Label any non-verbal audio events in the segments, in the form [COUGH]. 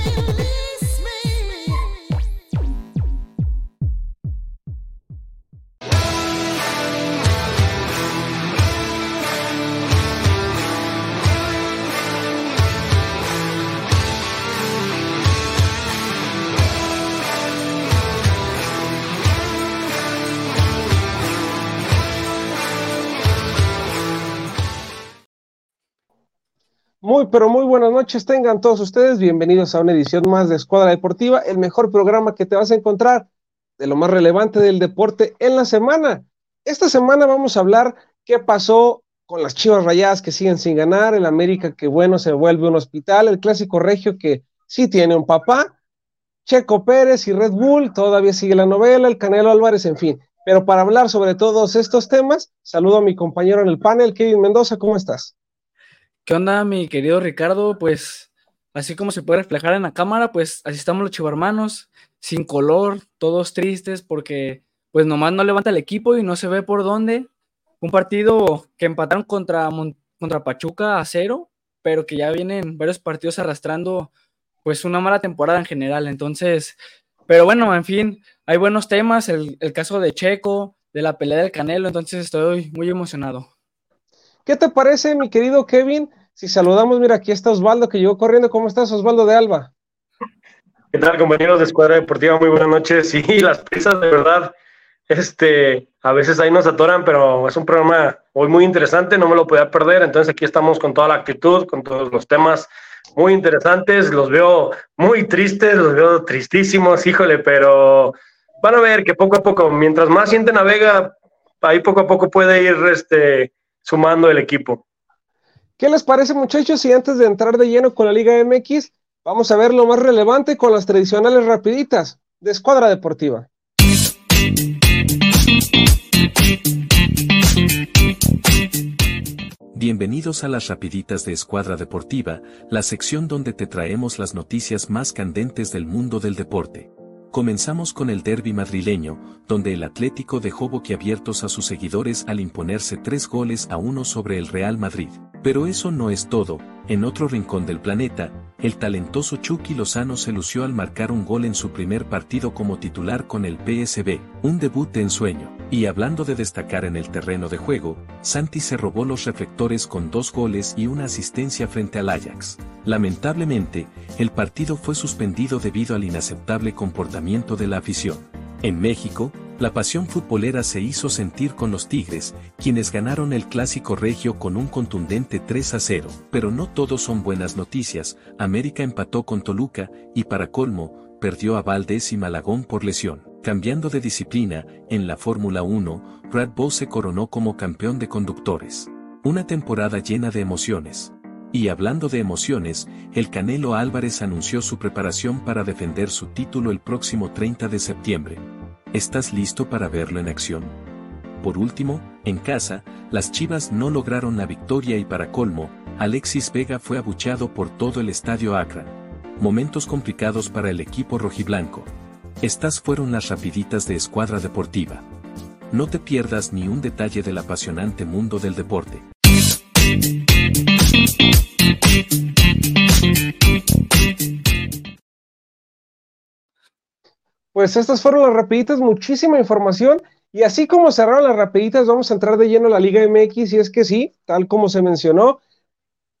feel pero muy buenas noches tengan todos ustedes. Bienvenidos a una edición más de Escuadra Deportiva, el mejor programa que te vas a encontrar de lo más relevante del deporte en la semana. Esta semana vamos a hablar qué pasó con las Chivas Rayadas que siguen sin ganar, el América que bueno se vuelve un hospital, el clásico regio que sí tiene un papá, Checo Pérez y Red Bull, todavía sigue la novela, el Canelo Álvarez, en fin. Pero para hablar sobre todos estos temas, saludo a mi compañero en el panel, Kevin Mendoza, ¿cómo estás? ¿Qué onda, mi querido Ricardo? Pues así como se puede reflejar en la cámara, pues así estamos los chivarmanos, sin color, todos tristes porque pues nomás no levanta el equipo y no se ve por dónde. Un partido que empataron contra, contra Pachuca a cero, pero que ya vienen varios partidos arrastrando pues una mala temporada en general. Entonces, pero bueno, en fin, hay buenos temas, el, el caso de Checo, de la pelea del Canelo, entonces estoy muy emocionado. ¿Qué te parece, mi querido Kevin? Si saludamos, mira, aquí está Osvaldo que llegó corriendo. ¿Cómo estás, Osvaldo de Alba? ¿Qué tal, compañeros de Escuadra Deportiva? Muy buenas noches. Sí, [LAUGHS] las prisas, de verdad, este, a veces ahí nos atoran, pero es un programa hoy muy interesante, no me lo podía perder. Entonces aquí estamos con toda la actitud, con todos los temas muy interesantes. Los veo muy tristes, los veo tristísimos, híjole, pero van a ver que poco a poco, mientras más siente navega, ahí poco a poco puede ir este, sumando el equipo. ¿Qué les parece muchachos? Y antes de entrar de lleno con la Liga MX, vamos a ver lo más relevante con las tradicionales rapiditas de Escuadra Deportiva. Bienvenidos a las rapiditas de Escuadra Deportiva, la sección donde te traemos las noticias más candentes del mundo del deporte. Comenzamos con el derby madrileño, donde el Atlético dejó boquiabiertos a sus seguidores al imponerse tres goles a uno sobre el Real Madrid. Pero eso no es todo, en otro rincón del planeta, el talentoso Chucky Lozano se lució al marcar un gol en su primer partido como titular con el PSB, un debut de ensueño. Y hablando de destacar en el terreno de juego, Santi se robó los reflectores con dos goles y una asistencia frente al Ajax. Lamentablemente, el partido fue suspendido debido al inaceptable comportamiento de la afición. En México, la pasión futbolera se hizo sentir con los Tigres, quienes ganaron el clásico regio con un contundente 3 a 0. Pero no todos son buenas noticias, América empató con Toluca, y para colmo, perdió a Valdés y Malagón por lesión. Cambiando de disciplina, en la Fórmula 1, Red Bull se coronó como campeón de conductores. Una temporada llena de emociones. Y hablando de emociones, el Canelo Álvarez anunció su preparación para defender su título el próximo 30 de septiembre. ¿Estás listo para verlo en acción? Por último, en casa, las Chivas no lograron la victoria y para colmo, Alexis Vega fue abuchado por todo el estadio Acra. Momentos complicados para el equipo rojiblanco. Estas fueron las rapiditas de Escuadra Deportiva. No te pierdas ni un detalle del apasionante mundo del deporte. Pues estas fueron las rapiditas, muchísima información. Y así como cerraron las rapiditas, vamos a entrar de lleno a la Liga MX. Y es que sí, tal como se mencionó,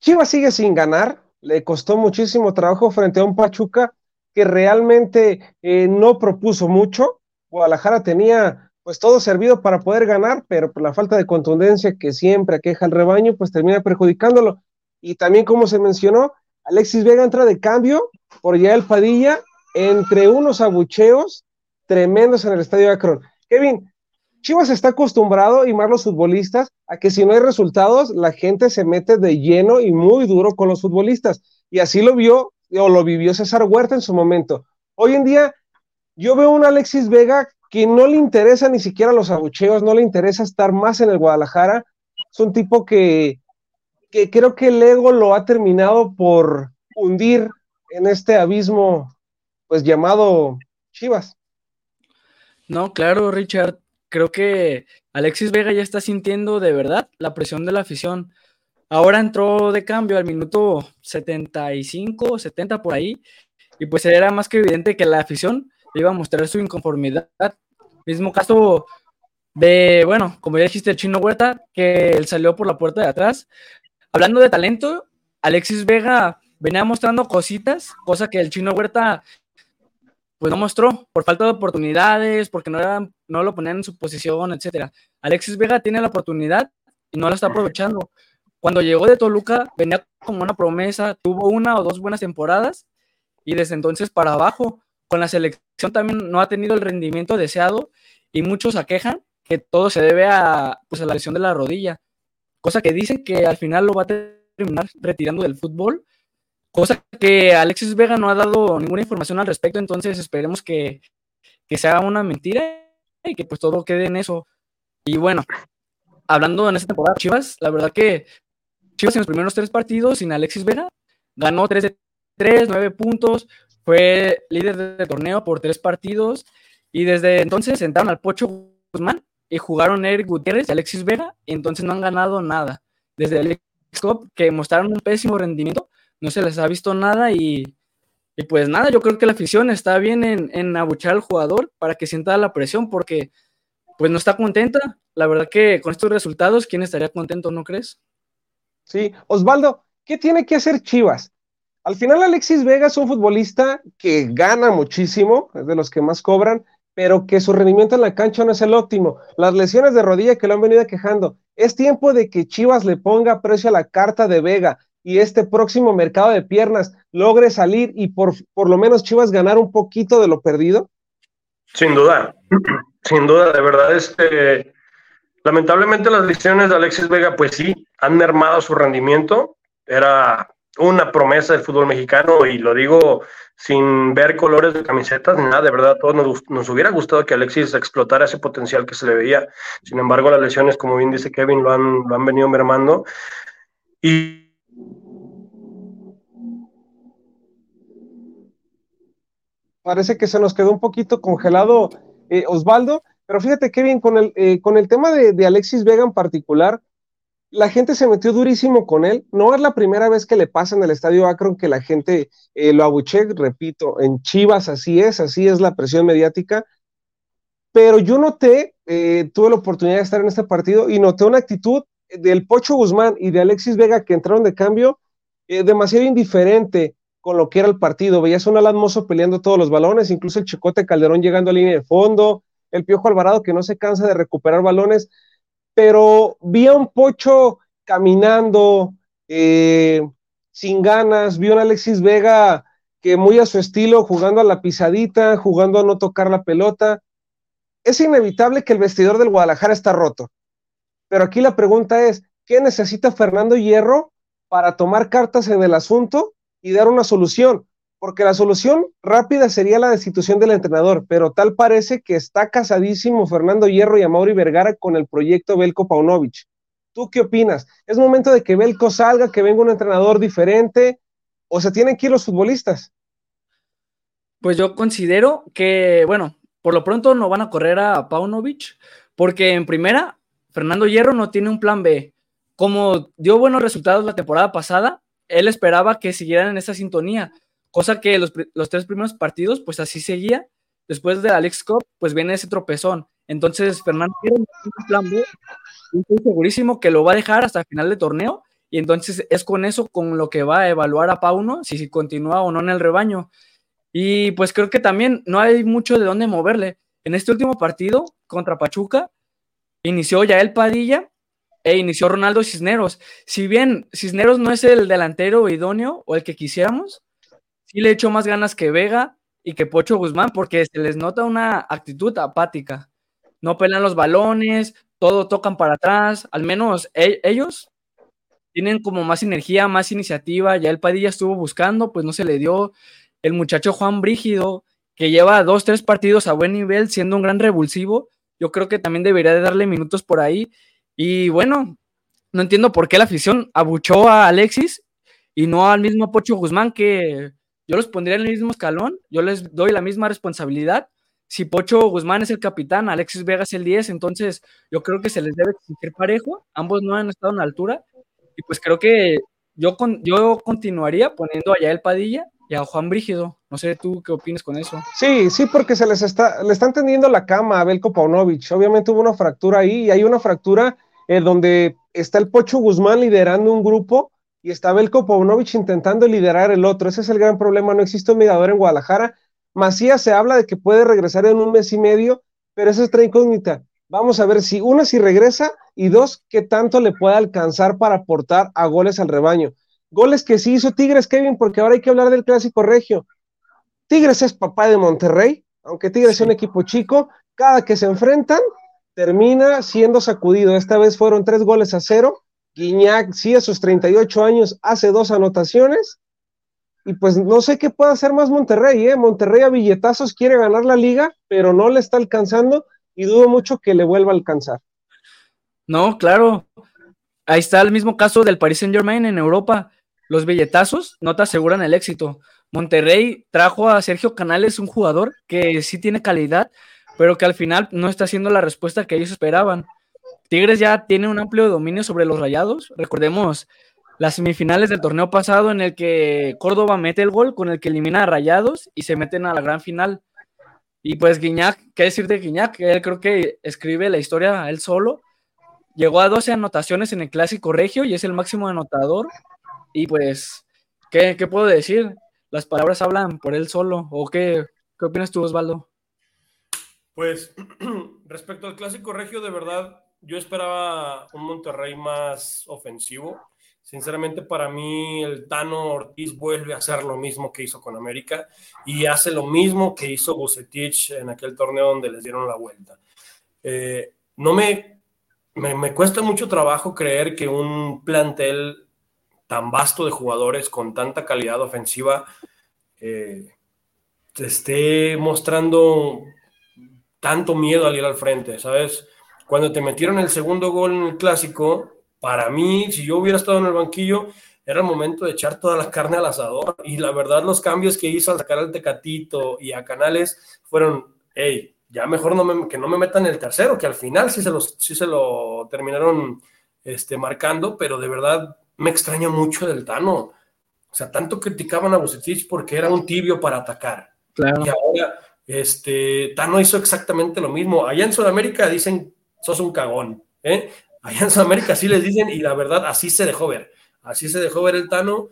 Chivas sigue sin ganar. Le costó muchísimo trabajo frente a un Pachuca que realmente eh, no propuso mucho. Guadalajara tenía pues todo servido para poder ganar, pero por la falta de contundencia que siempre aqueja el rebaño, pues termina perjudicándolo. Y también como se mencionó, Alexis Vega entra de cambio por el Padilla entre unos abucheos tremendos en el estadio Akron. Kevin, Chivas está acostumbrado, y más los futbolistas, a que si no hay resultados, la gente se mete de lleno y muy duro con los futbolistas. Y así lo vio o lo vivió César Huerta en su momento. Hoy en día, yo veo un Alexis Vega que no le interesa ni siquiera los abucheos, no le interesa estar más en el Guadalajara. Es un tipo que, que creo que el ego lo ha terminado por hundir en este abismo pues llamado Chivas. No, claro, Richard. Creo que Alexis Vega ya está sintiendo de verdad la presión de la afición. Ahora entró de cambio al minuto 75, 70 por ahí. y pues era más que evidente que la afición iba a mostrar su inconformidad. Mismo caso de, bueno, como ya dijiste, el chino Huerta, que él salió por la puerta de atrás. Hablando de talento, Alexis Vega venía mostrando cositas, cosa que el chino Huerta pues no mostró por falta de oportunidades, porque no, era, no lo ponían en su posición, etcétera. Alexis Vega tiene la oportunidad y no la está aprovechando. Cuando llegó de Toluca, venía como una promesa, tuvo una o dos buenas temporadas y desde entonces para abajo. Con la selección también no ha tenido el rendimiento deseado y muchos aquejan que todo se debe a, pues, a la lesión de la rodilla, cosa que dicen que al final lo va a terminar retirando del fútbol, cosa que Alexis Vega no ha dado ninguna información al respecto, entonces esperemos que, que sea una mentira y que pues todo quede en eso. Y bueno, hablando en esta temporada Chivas, la verdad que Chivas en los primeros tres partidos sin Alexis Vega ganó 3 de 3, 9 puntos, fue líder del torneo por tres partidos y desde entonces sentaron al Pocho Guzmán y jugaron Eric Gutiérrez y Alexis Vega y entonces no han ganado nada. Desde el Cup que mostraron un pésimo rendimiento, no se les ha visto nada y, y pues nada, yo creo que la afición está bien en, en abuchar al jugador para que sienta la presión porque pues no está contenta. La verdad que con estos resultados, ¿quién estaría contento, no crees? Sí, Osvaldo, ¿qué tiene que hacer Chivas? Al final Alexis Vega es un futbolista que gana muchísimo, es de los que más cobran, pero que su rendimiento en la cancha no es el óptimo. Las lesiones de rodilla que lo han venido quejando. Es tiempo de que Chivas le ponga precio a la carta de Vega y este próximo mercado de piernas logre salir y por, por lo menos Chivas ganar un poquito de lo perdido. Sin duda, [CLEARS THROAT] sin duda, de verdad, este, lamentablemente las lesiones de Alexis Vega, pues sí, han mermado su rendimiento. Era una promesa del fútbol mexicano y lo digo sin ver colores de camisetas ni nada, de verdad, a todos nos, hubiera gustado que Alexis explotara ese potencial que se le veía. Sin embargo, las lesiones, como bien dice Kevin, lo han, lo han venido mermando. Y parece que se nos quedó un poquito congelado eh, Osvaldo, pero fíjate Kevin, con el, eh, con el tema de Alexis Vega en particular, la gente se metió durísimo con él. No es la primera vez que le pasa en el estadio Akron que la gente eh, lo abuche, repito, en Chivas así es, así es la presión mediática. Pero yo noté, eh, tuve la oportunidad de estar en este partido y noté una actitud del Pocho Guzmán y de Alexis Vega que entraron de cambio eh, demasiado indiferente con lo que era el partido. Veías un Alan Mozo peleando todos los balones, incluso el Chicote Calderón llegando a línea de fondo, el Piojo Alvarado que no se cansa de recuperar balones pero vi a un Pocho caminando eh, sin ganas, vi a un Alexis Vega que muy a su estilo, jugando a la pisadita, jugando a no tocar la pelota. Es inevitable que el vestidor del Guadalajara está roto. Pero aquí la pregunta es, ¿qué necesita Fernando Hierro para tomar cartas en el asunto y dar una solución? Porque la solución rápida sería la destitución del entrenador, pero tal parece que está casadísimo Fernando Hierro y Amaury Vergara con el proyecto Belko Paunovic. ¿Tú qué opinas? ¿Es momento de que Belko salga, que venga un entrenador diferente o se tienen que ir los futbolistas? Pues yo considero que, bueno, por lo pronto no van a correr a Paunovic, porque en primera, Fernando Hierro no tiene un plan B. Como dio buenos resultados la temporada pasada, él esperaba que siguieran en esa sintonía Cosa que los, tres primeros partidos, pues así seguía. Después de Alex Cup, pues viene ese tropezón. Entonces, Fernando tiene un plan B. Estoy segurísimo que lo va a dejar hasta el final de torneo. Y entonces es con eso con lo que va a evaluar a Pauno, si, si continúa o no en el rebaño. Y pues creo que también no hay mucho de dónde moverle. En este último partido contra Pachuca, inició ya el Padilla e inició Ronaldo Cisneros. Si bien Cisneros no es el delantero idóneo o el que quisiéramos, sí le echo más ganas que Vega y que Pocho Guzmán, porque se les nota una actitud apática. No pelan los balones, todo tocan para atrás, al menos e-, ellos tienen como más energía, más iniciativa. Ya el Padilla estuvo buscando, pues no se le dio. El muchacho Juan Brígido, que lleva dos, tres partidos a buen nivel, siendo un gran revulsivo, yo creo que también debería de darle minutos por ahí. Y bueno, no entiendo por qué la afición abuchó a Alexis y no al mismo Pocho Guzmán, que yo los pondría en el mismo escalón, yo les doy la misma responsabilidad. Si Pocho Guzmán es el capitán, Alexis Vega es el 10, entonces yo creo que se les debe exigir parejo. Ambos no han estado en la altura. Y pues creo que yo, con, yo continuaría poniendo allá el Padilla y a Juan Brígido. No sé tú qué opinas con eso. Sí, sí, porque se les está, le están tendiendo la cama a Belko Paunovic. Obviamente hubo una fractura ahí y hay una fractura eh, donde está el Pocho Guzmán liderando un grupo y está Belko Paunovic intentando liderar el otro. Ese es el gran problema. No existe un mediador en Guadalajara. Macías se habla de que puede regresar en un mes y medio, pero esa es otra incógnita. Vamos a ver si una si regresa y dos, qué tanto le puede alcanzar para aportar a goles al rebaño. Goles que sí hizo Tigres, Kevin, porque ahora hay que hablar del clásico regio. Tigres es papá de Monterrey, aunque Tigres es un equipo chico, cada que se enfrentan termina siendo sacudido. Esta vez fueron tres goles a cero. Guiñac, sí, a sus 38 años, hace dos anotaciones. Y pues no sé qué puede hacer más Monterrey, ¿eh? Monterrey a billetazos quiere ganar la liga, pero no le está alcanzando y dudo mucho que le vuelva a alcanzar. No, claro. Ahí está el mismo caso del Paris Saint Germain en Europa. Los billetazos no te aseguran el éxito. Monterrey trajo a Sergio Canales, un jugador que sí tiene calidad, pero que al final no está haciendo la respuesta que ellos esperaban. Tigres ya tiene un amplio dominio sobre los rayados. Recordemos las semifinales del torneo pasado en el que Córdoba mete el gol con el que elimina a Rayados y se meten a la gran final. Y pues Guiñac, ¿qué decir de Guiñac? Él creo que escribe la historia él solo. Llegó a 12 anotaciones en el Clásico Regio y es el máximo anotador. Y pues, ¿qué, puedo decir? Las palabras hablan por él solo. ¿O qué, qué opinas tú, Osvaldo? Pues, [CLEARS THROAT] respecto al Clásico Regio, de verdad, yo esperaba un Monterrey más ofensivo. Sinceramente, para mí, el Tano Ortiz vuelve a hacer lo mismo que hizo con América y hace lo mismo que hizo Bucetich en aquel torneo donde les dieron la vuelta. Eh, no me, me, cuesta mucho trabajo creer que un plantel tan vasto de jugadores con tanta calidad ofensiva eh, esté mostrando tanto miedo al ir al frente, ¿sabes? Cuando te metieron el segundo gol en el clásico, para mí, si yo hubiera estado en el banquillo, era el momento de echar toda la carne al asador. Y la verdad, los cambios que hizo al sacar al Tecatito y a Canales fueron, hey, ya mejor no que no me metan el tercero, que al final sí se, los, sí se lo terminaron este, marcando, pero de verdad me extraña mucho del Tano. O sea, tanto criticaban a Bucetich porque era un tibio para atacar. Claro. Y ahora, este, Tano hizo exactamente lo mismo. Allá en Sudamérica dicen, sos un cagón. ¿eh? Allá en Sudamérica sí les dicen, y la verdad, así se dejó ver. Así se dejó ver el Tano.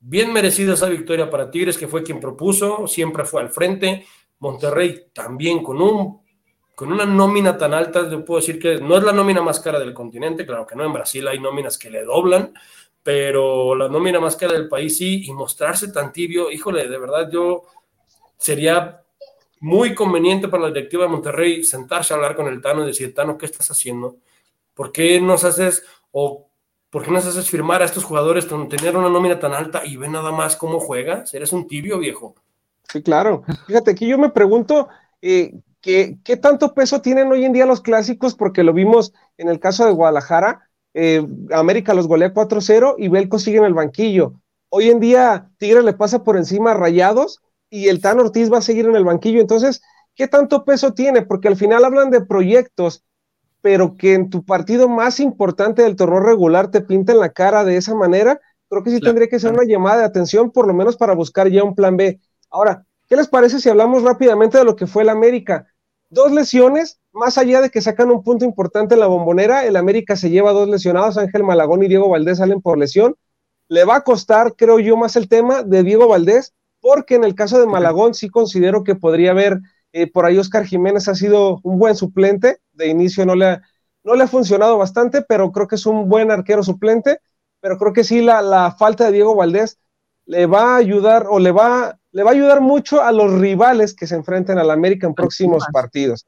Bien merecida esa victoria para Tigres, que fue quien propuso, siempre fue al frente. Monterrey también con un con una nómina tan alta, yo puedo decir que no es la nómina más cara del continente, claro que no, en Brasil hay nóminas que le doblan, pero la nómina más cara del país sí, y mostrarse tan tibio, híjole, de verdad yo sería muy conveniente para la directiva de Monterrey sentarse a hablar con el Tano y decir, Tano, ¿qué estás haciendo? ¿Por qué nos haces o por qué nos haces firmar a estos jugadores con tener una nómina tan alta y ve nada más cómo juegas? Eres un tibio, viejo. Sí, claro. Fíjate, aquí yo me pregunto eh, ¿qué, tanto peso tienen hoy en día los clásicos, porque lo vimos en el caso de Guadalajara. Eh, América los golea 4-0 y Belco sigue en el banquillo. Hoy en día Tigre le pasa por encima a Rayados y el Tan Ortiz va a seguir en el banquillo. Entonces, ¿qué tanto peso tiene? Porque al final hablan de proyectos pero que en tu partido más importante del torneo regular te pinten la cara de esa manera, creo que sí tendría que ser una llamada de atención, por lo menos para buscar ya un plan B. Ahora, ¿qué les parece si hablamos rápidamente de lo que fue el América? Dos lesiones, más allá de que sacan un punto importante en la bombonera, el América se lleva dos lesionados, Ángel Malagón y Diego Valdés salen por lesión. Le va a costar, creo yo, más el tema de Diego Valdés, porque en el caso de Malagón sí considero que podría haber eh, por ahí Oscar Jiménez ha sido un buen suplente. De inicio no le, ha, no le ha funcionado bastante, pero creo que es un buen arquero suplente. Pero creo que sí la, falta de Diego Valdés le va a ayudar o le va, le va a ayudar mucho a los rivales que se enfrenten al América en próximos partidos.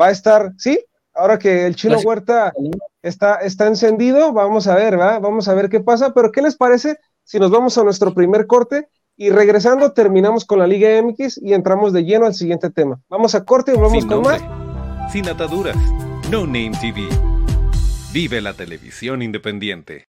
Va a estar, sí, ahora que el chino Huerta está, está encendido, vamos a ver, ¿va? Vamos a ver qué pasa. Pero ¿qué les parece si nos vamos a nuestro primer corte y regresando, terminamos con la Liga MX y entramos de lleno al siguiente tema. Vamos a corte y vamos con más. Sin ataduras. No Name TV. Vive la televisión independiente.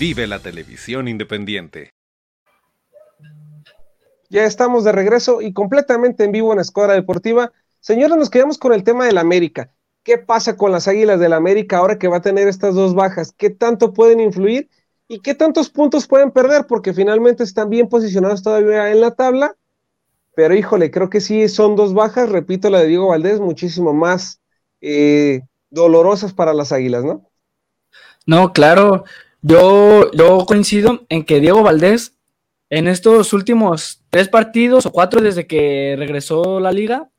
Vive la televisión independiente. Ya estamos de regreso y completamente en vivo en Escuadra Deportiva. Señores, nos quedamos con el tema del América. ¿Qué pasa con las Águilas del América ahora que va a tener estas dos bajas? ¿Qué tanto pueden influir y qué tantos puntos pueden perder? Porque finalmente están bien posicionados todavía en la tabla. Pero híjole, creo que sí son dos bajas, repito, la de Diego Valdés, muchísimo más eh, dolorosas para las Águilas, ¿no? No, claro. Yo, coincido en que Diego Valdés, en estos últimos tres partidos o cuatro desde que regresó la liga,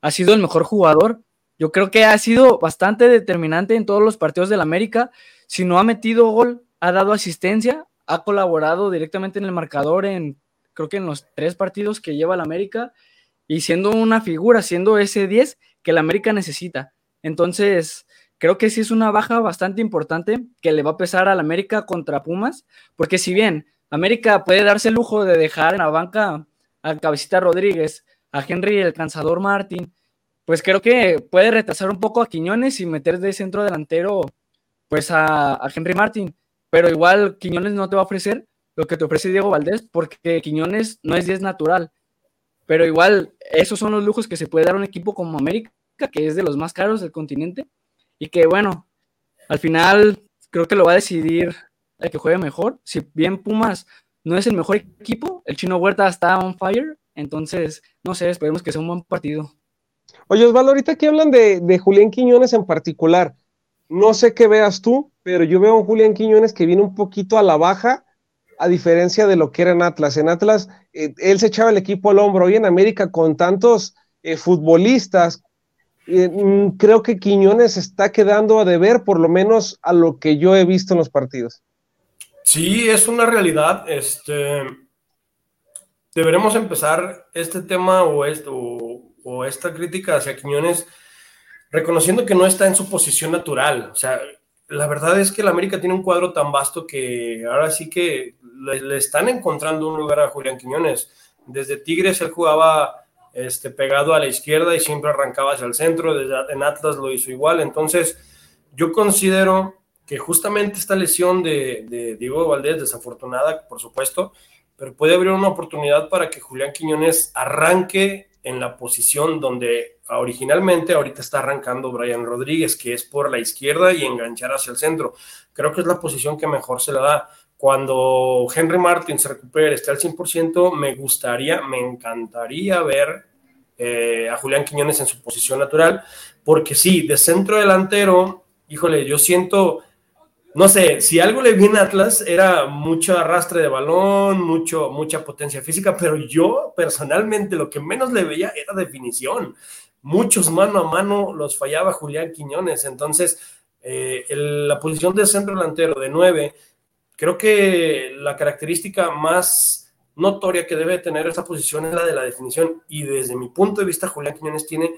ha sido el mejor jugador. Yo creo que ha sido bastante determinante en todos los partidos del América. Si no ha metido gol, ha dado asistencia, ha colaborado directamente en el marcador en, creo que en los tres partidos que lleva el América, y siendo una figura, siendo ese 10 que el América necesita. Entonces, creo que sí es una baja bastante importante que le va a pesar al América contra Pumas, porque si bien América puede darse el lujo de dejar en la banca a Cabecita Rodríguez, a Henry el Cansador Martín, pues creo que puede retrasar un poco a Quiñones y meter de centro delantero pues a, a Henry Martín, pero igual Quiñones no te va a ofrecer lo que te ofrece Diego Valdés, porque Quiñones no es 10 natural, pero igual esos son los lujos que se puede dar un equipo como América, que es de los más caros del continente, y que bueno, al final creo que lo va a decidir el que juegue mejor. Si bien Pumas no es el mejor equipo, el Chino Huerta está on fire, entonces no sé, esperemos que sea un buen partido. Oye, Osvaldo, ahorita que hablan de, de Julián Quiñones en particular, no sé qué veas tú, pero yo veo a un Julián Quiñones que viene un poquito a la baja, a diferencia de lo que era en Atlas. En Atlas, eh, él se echaba el equipo al hombro. Hoy en América, con tantos eh, futbolistas, mm, creo que Quiñones está quedando a deber, por lo menos a lo que yo he visto en los partidos. Sí, es una realidad. Este, deberemos empezar este tema o, esto, o, o esta crítica hacia Quiñones reconociendo que no está en su posición natural. O sea, la verdad es que el América tiene un cuadro tan vasto que ahora sí que le, le, están encontrando un lugar a Julián Quiñones. Desde Tigres él jugaba este, pegado a la izquierda y siempre arrancaba hacia el centro. Desde, en Atlas lo hizo igual. Entonces, yo considero que justamente esta lesión de, Diego Valdés, desafortunada, por supuesto, pero puede abrir una oportunidad para que Julián Quiñones arranque en la posición donde originalmente ahorita está arrancando Brian Rodríguez, que es por la izquierda y enganchar hacia el centro. Creo que es la posición que mejor se le da. Cuando Henry Martin se recupere, esté al 100%, me gustaría, me encantaría ver eh, a Julián Quiñones en su posición natural, porque sí, de centro delantero, híjole, yo siento, no sé, si algo le viene a Atlas era mucho arrastre de balón, mucho, mucha potencia física, pero yo personalmente lo que menos le veía era definición. Muchos mano a mano los fallaba Julián Quiñones. Entonces, eh, la posición de centro delantero de 9, creo que la característica más notoria que debe tener esa posición es la de la definición. Y desde mi punto de vista, Julián Quiñones tiene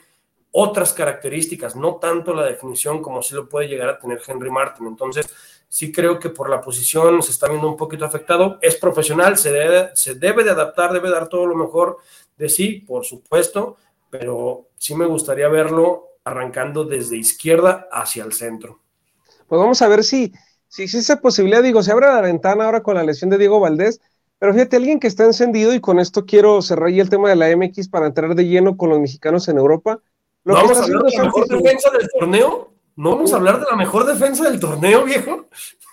otras características, no tanto la definición como si lo puede llegar a tener Henry Martin. Entonces, sí creo que por la posición se está viendo un poquito afectado. Es profesional, se debe, se debe de adaptar, debe dar todo lo mejor de sí, por supuesto, pero sí me gustaría verlo arrancando desde izquierda hacia el centro. Pues vamos a ver si, si existe esa posibilidad. Digo, se abre la ventana ahora con la lesión de Diego Valdés, pero fíjate, alguien que está encendido, y con esto quiero cerrar ya el tema de la MX para entrar de lleno con los mexicanos en Europa ¿No vamos a hablar de la mejor defensa del torneo? ¿No vamos a hablar de la mejor defensa del torneo, viejo?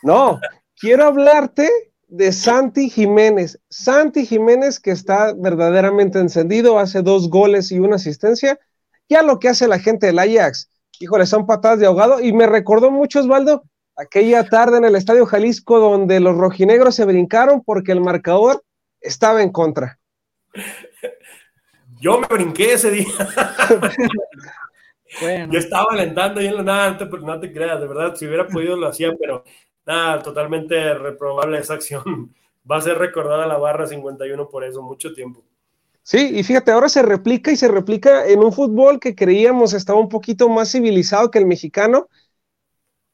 No, quiero hablarte de Santi Jiménez. Santi Jiménez que está verdaderamente encendido, hace dos goles y una asistencia. Ya lo que hace la gente del Ajax, híjole, son patadas de ahogado. Y me recordó mucho, Osvaldo, aquella tarde en el Estadio Jalisco donde los rojinegros se brincaron porque el marcador estaba en contra. Yo me brinqué ese día. [LAUGHS] Yo estaba alentando y en la nada, no no te creas, de verdad, si hubiera podido lo hacía, pero nada, totalmente reprobable esa acción. [LAUGHS] Va a ser recordada la barra 51 por eso, mucho tiempo. Sí, y fíjate, ahora se replica y se replica en un fútbol que creíamos estaba un poquito más civilizado que el mexicano.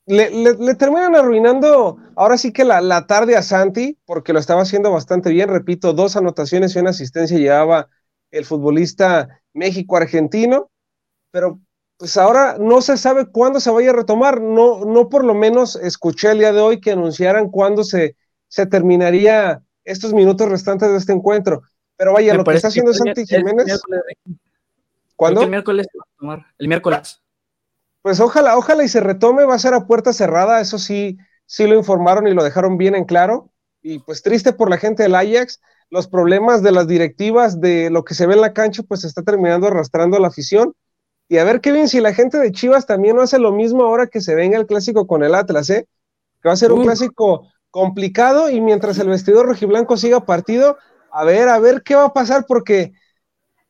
Le, terminan arruinando ahora sí que la, la, tarde a Santi, porque lo estaba haciendo bastante bien. Repito, dos anotaciones y una asistencia llevaba el futbolista México-argentino, pero pues ahora no se sabe cuándo se vaya a retomar. No, no por lo menos escuché el día de hoy que anunciaran cuándo se, se terminaría estos minutos restantes de este encuentro. Pero vaya, lo que está haciendo Santi Jiménez. ¿Cuándo? El miércoles. El miércoles. Pues ojalá, ojalá y se retome, va a ser a puerta cerrada, eso sí, sí lo informaron y lo dejaron bien en claro. Y pues triste por la gente del Ajax, los problemas de las directivas, de lo que se ve en la cancha, pues se está terminando arrastrando a la afición. Y a ver, Kevin, si la gente de Chivas también no hace lo mismo ahora que se venga el clásico con el Atlas, ¿eh? Que va a ser un clásico complicado y mientras el vestidor rojiblanco siga partido, a ver, a ver qué va a pasar porque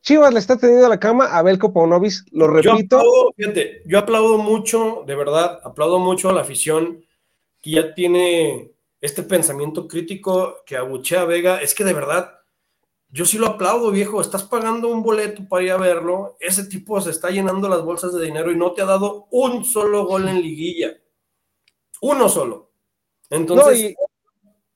Chivas le está teniendo a la cama a Belko Paunovis, lo repito. Yo yo aplaudo mucho, de verdad, aplaudo mucho a la afición que ya tiene este pensamiento crítico que abuchea a Vega, es que de verdad, yo sí lo aplaudo, viejo, estás pagando un boleto para ir a verlo, ese tipo se está llenando las bolsas de dinero y no te ha dado un solo gol en liguilla. Uno solo. Entonces,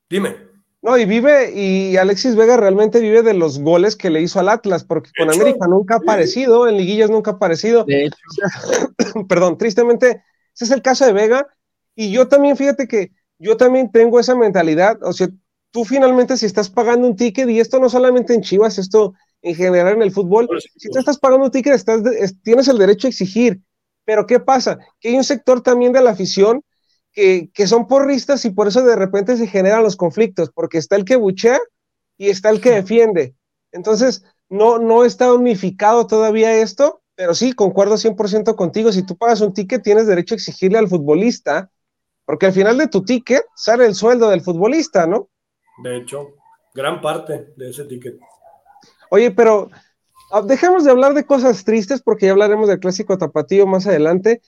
dime. No, y vive, y Alexis Vega realmente vive de los goles que le hizo al Atlas, porque con América nunca ha aparecido, en liguillas nunca ha aparecido. De hecho. [COUGHS] Perdón, tristemente, ese es el caso de Vega. Y yo también, fíjate que yo también tengo esa mentalidad, o sea, tú finalmente si estás pagando un ticket, y esto no solamente en Chivas, esto en general en el fútbol, si tú estás pagando un ticket, estás, tienes el derecho a exigir, pero ¿qué pasa? Que hay un sector también de la afición que, que son porristas y por eso de repente se generan los conflictos, porque está el que buchea y está el que defiende. Entonces, no, no está unificado todavía esto, pero sí, concuerdo 100% contigo, si tú pagas un ticket, tienes derecho a exigirle al futbolista porque al final de tu ticket sale el sueldo del futbolista, ¿no? De hecho, gran parte de ese ticket. Oye, pero ah, dejemos de hablar de cosas tristes porque ya hablaremos del clásico tapatío más adelante.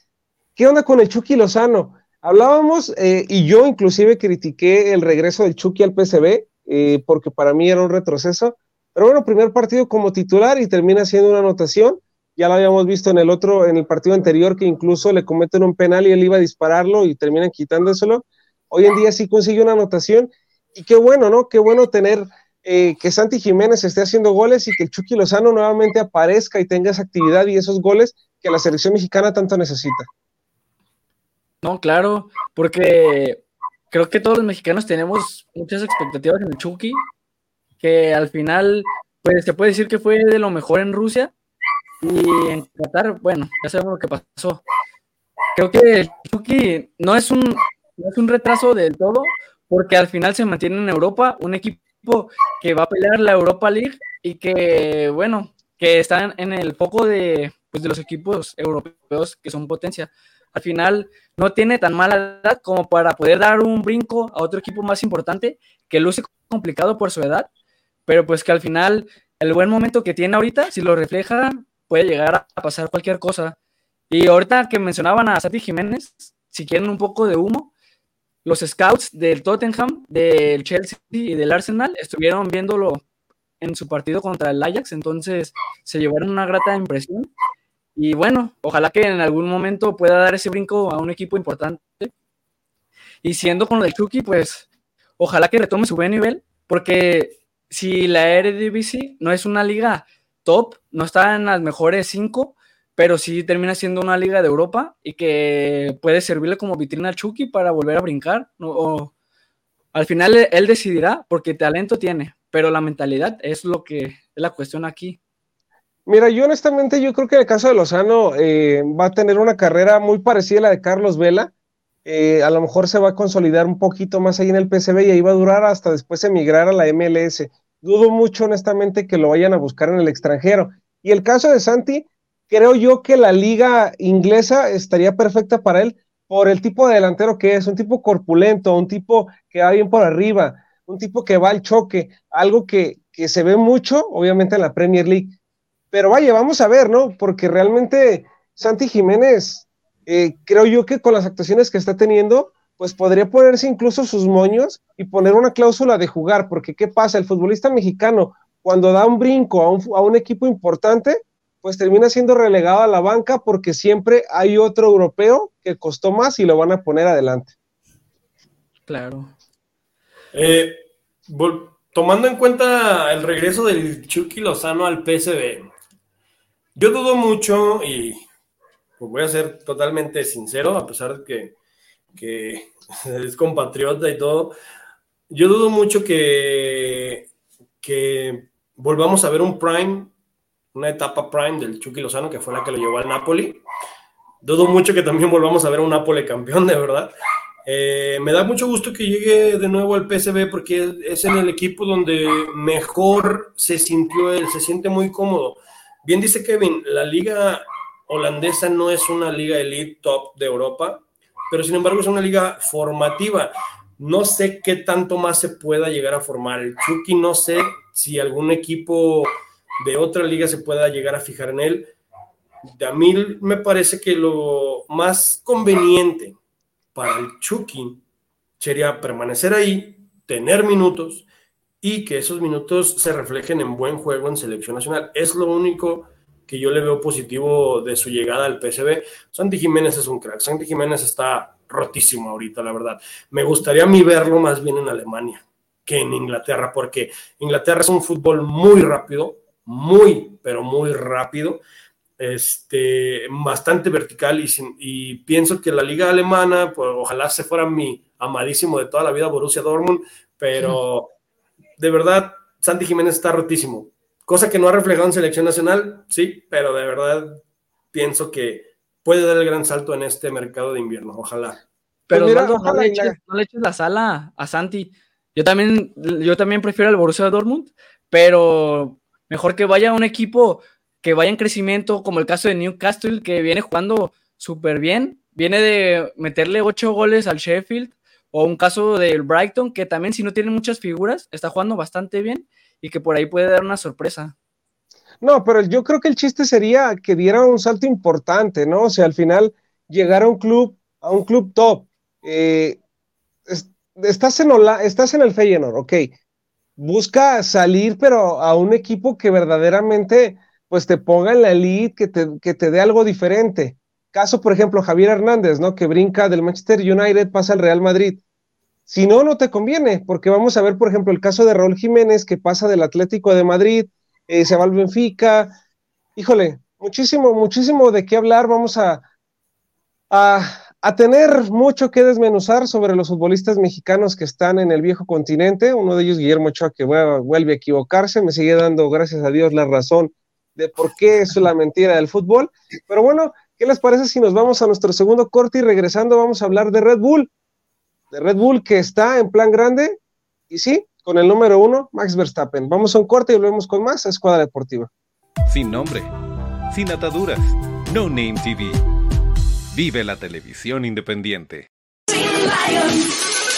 ¿Qué onda con el Chucky Lozano? Hablábamos eh, y yo inclusive critiqué el regreso del Chucky al PCB eh, porque para mí era un retroceso. Pero bueno, primer partido como titular y termina siendo una anotación. Ya lo habíamos visto en el otro, en el partido anterior, que incluso le cometen un penal y él iba a dispararlo y terminan quitándoselo. Hoy en día sí consigue una anotación y qué bueno, ¿no? Qué bueno tener eh, que Santi Jiménez esté haciendo goles y que el Chucky Lozano nuevamente aparezca y tenga esa actividad y esos goles que la selección mexicana tanto necesita. No, claro, porque creo que todos los mexicanos tenemos muchas expectativas en el Chucky, que al final, pues se puede decir que fue de lo mejor en Rusia, y en Qatar, bueno, ya sabemos lo que pasó. Creo que Chucky no es un, no es un retraso del todo, porque al final se mantiene en Europa, un equipo que va a pelear la Europa League y que, bueno, que están en el foco de, pues, de los equipos europeos que son potencia. Al final no tiene tan mala edad como para poder dar un brinco a otro equipo más importante que luce complicado por su edad, pero pues que al final el buen momento que tiene ahorita, si lo refleja, puede llegar a pasar cualquier cosa. Y ahorita que mencionaban a Santi Jiménez, si quieren un poco de humo, los scouts del Tottenham, del Chelsea y del Arsenal estuvieron viéndolo en su partido contra el Ajax, entonces se llevaron una grata impresión. Y bueno, ojalá que en algún momento pueda dar ese brinco a un equipo importante. Y siendo con el Chucky, pues ojalá que retome su buen nivel, porque si la Eredivisie no es una liga top, no está en las mejores cinco, pero sí termina siendo una liga de Europa y que puede servirle como vitrina al Chucky para volver a brincar. O, al final él decidirá, porque talento tiene, pero la mentalidad es lo que es la cuestión aquí. Mira, yo honestamente yo creo que en el caso de Lozano eh, va a tener una carrera muy parecida a la de Carlos Vela. Eh, a lo mejor se va a consolidar un poquito más ahí en el PCB y ahí va a durar hasta después emigrar a la MLS. Dudo mucho honestamente que lo vayan a buscar en el extranjero. Y el caso de Santi, creo yo que la liga inglesa estaría perfecta para él por el tipo de delantero que es, un tipo corpulento, un tipo que va bien por arriba, un tipo que va al choque, algo que, que se ve mucho, obviamente, en la Premier League pero vaya, vamos a ver, ¿no? Porque realmente Santi Jiménez, eh, creo yo que con las actuaciones que está teniendo, pues podría ponerse incluso sus moños y poner una cláusula de jugar, porque ¿qué pasa? El futbolista mexicano, cuando da un brinco a un, a un equipo importante, pues termina siendo relegado a la banca porque siempre hay otro europeo que costó más y lo van a poner adelante. Claro. Eh, tomando en cuenta el regreso del Chucky Lozano al PSV, yo dudo mucho y pues voy a ser totalmente sincero, a pesar de que, [LAUGHS] es compatriota y todo, yo dudo mucho que, volvamos a ver un prime, una etapa prime del Chucky Lozano, que fue la que lo llevó al Napoli. Dudo mucho que también volvamos a ver un Napoli campeón, de verdad. Eh, me da mucho gusto que llegue de nuevo al PSV porque es en el equipo donde mejor se sintió él, se siente muy cómodo. Bien dice Kevin, la liga holandesa no es una liga elite top de Europa, pero sin embargo es una liga formativa. No sé qué tanto más se pueda llegar a formar. El Chucky no sé si algún equipo de otra liga se pueda llegar a fijar en él. A mí me parece que lo más conveniente para el Chucky sería permanecer ahí, tener minutos y que esos minutos se reflejen en buen juego en selección nacional. Es lo único que yo le veo positivo de su llegada al PSV. Santi Jiménez es un crack. Santi Jiménez está rotísimo ahorita, la verdad. Me gustaría a mí verlo más bien en Alemania que en Inglaterra, porque Inglaterra es un fútbol muy rápido, muy, pero muy rápido, este, bastante vertical y, pienso que la liga alemana, pues ojalá se fuera mi amadísimo de toda la vida Borussia Dortmund, pero de verdad, Santi Jiménez está rotísimo. Cosa que no ha reflejado en selección nacional, sí, pero de verdad pienso que puede dar el gran salto en este mercado de invierno. Ojalá. Pero pues no, le eches, la sala a Santi. Yo también, yo también prefiero el Borussia Dortmund, pero mejor que vaya a un equipo que vaya en crecimiento, como el caso de Newcastle, que viene jugando súper bien. Viene de meterle ocho goles al Sheffield o un caso del Brighton, que también si no tiene muchas figuras, está jugando bastante bien y que por ahí puede dar una sorpresa. No, pero yo creo que el chiste sería que diera un salto importante, ¿no? O sea, al final llegar a un club, a un club top. Eh, estás, en estás en el Feyenoord, ok. Busca salir, pero a un equipo que verdaderamente pues te ponga en la elite, que te, que te dé algo diferente. Caso, por ejemplo, Javier Hernández, ¿no? Que brinca del Manchester United, pasa al Real Madrid. Si no, no te conviene, porque vamos a ver, por ejemplo, el caso de Raúl Jiménez, que pasa del Atlético de Madrid, eh, se va al Benfica. Híjole, muchísimo, muchísimo de qué hablar. Vamos a, a, tener mucho que desmenuzar sobre los futbolistas mexicanos que están en el viejo continente. Uno de ellos, Guillermo Ochoa, que vuelve a equivocarse, me sigue dando, gracias a Dios, la razón de por qué es la mentira del fútbol. Pero bueno, ¿qué les parece si nos vamos a nuestro segundo corte y regresando vamos a hablar de Red Bull? de Red Bull que está en plan grande y sí, con el número uno, Max Verstappen. Vamos a un corte y volvemos con más a Escuadra Deportiva. Sin nombre, sin ataduras, No Name TV Vive la televisión independiente.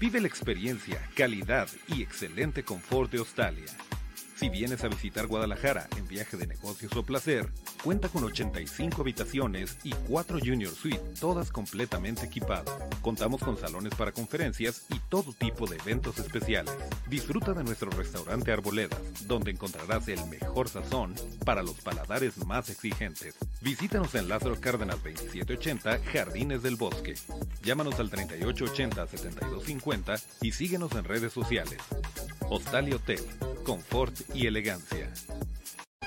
Vive la experiencia, calidad y excelente confort de Australia. Si vienes a visitar Guadalajara en viaje de negocios o placer, cuenta con 85 habitaciones y 4 Junior Suite, todas completamente equipadas. Contamos con salones para conferencias y todo tipo de eventos especiales. Disfruta de nuestro restaurante Arboledas, donde encontrarás el mejor sazón para los paladares más exigentes. Visítanos en Lázaro Cárdenas 2780, Jardines del Bosque. Llámanos al 3880-7250 y síguenos en redes sociales. Hostal y Hotel, confort y elegancia.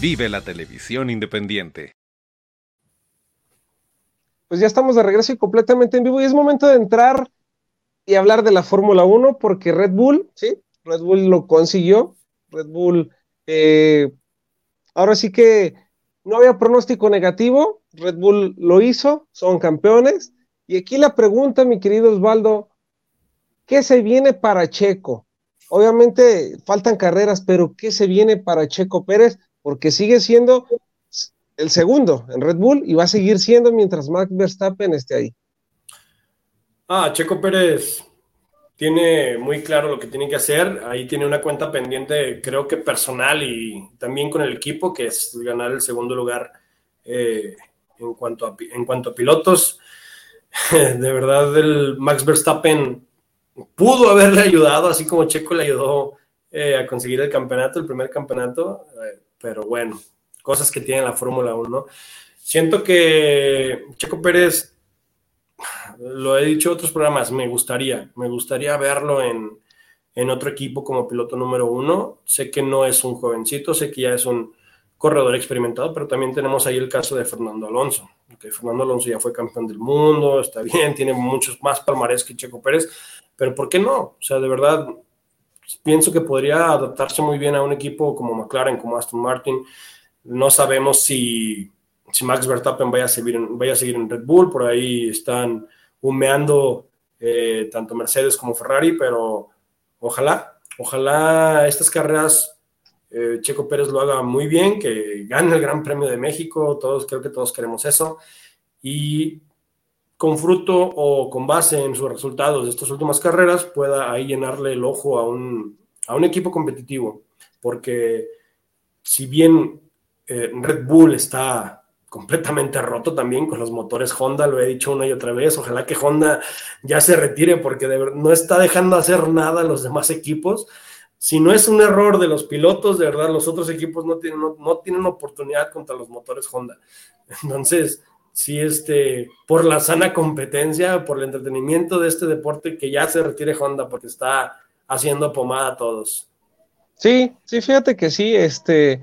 Vive la televisión independiente. Pues ya estamos de regreso y completamente en vivo y es momento de entrar y hablar de la Fórmula 1 porque Red Bull, sí, Red Bull lo consiguió. Red Bull, eh, ahora sí que no había pronóstico negativo, Red Bull lo hizo, son campeones. Y aquí la pregunta, mi querido Osvaldo, ¿qué se viene para Checo? Obviamente faltan carreras, pero ¿qué se viene para Checo Pérez? Porque sigue siendo el segundo en Red Bull y va a seguir siendo mientras Max Verstappen esté ahí. Ah, Checo Pérez tiene muy claro lo que tiene que hacer. Ahí tiene una cuenta pendiente, creo que personal y también con el equipo, que es ganar el segundo lugar eh, en, cuanto a, en cuanto a pilotos. [LAUGHS] De verdad, el Max Verstappen pudo haberle ayudado, así como Checo le ayudó eh, a conseguir el campeonato, el primer campeonato, eh, pero bueno, cosas que tiene la Fórmula 1. Siento que Checo Pérez, lo he dicho en otros programas, me gustaría, me gustaría verlo en, en otro equipo como piloto número uno. Sé que no es un jovencito, sé que ya es un corredor experimentado, pero también tenemos ahí el caso de Fernando Alonso, que Fernando Alonso ya fue campeón del mundo, está bien, tiene muchos más palmarés que Checo Pérez, pero ¿por qué no? O sea, de verdad, pienso que podría adaptarse muy bien a un equipo como McLaren, como Aston Martin. No sabemos si, si Max Verstappen vaya a, seguir vaya a seguir en Red Bull, por ahí están humeando eh, tanto Mercedes como Ferrari, pero ojalá, ojalá estas carreras eh, Checo Pérez lo haga muy bien, que gane el Gran Premio de México, todos creo que todos queremos eso, y con fruto o con base en sus resultados de estas últimas carreras pueda ahí llenarle el ojo a un, a un equipo competitivo, porque si bien eh, Red Bull está completamente roto también con los motores Honda, lo he dicho una y otra vez, ojalá que Honda ya se retire porque de verdad no está dejando hacer nada a los demás equipos. Si no es un error de los pilotos, de verdad los otros equipos no tienen, no, no tienen oportunidad contra los motores Honda. [LAUGHS] Entonces, sí, este, por la sana competencia, por el entretenimiento de este deporte, que ya se retire Honda porque está haciendo pomada a todos. Sí, sí, fíjate que sí, este,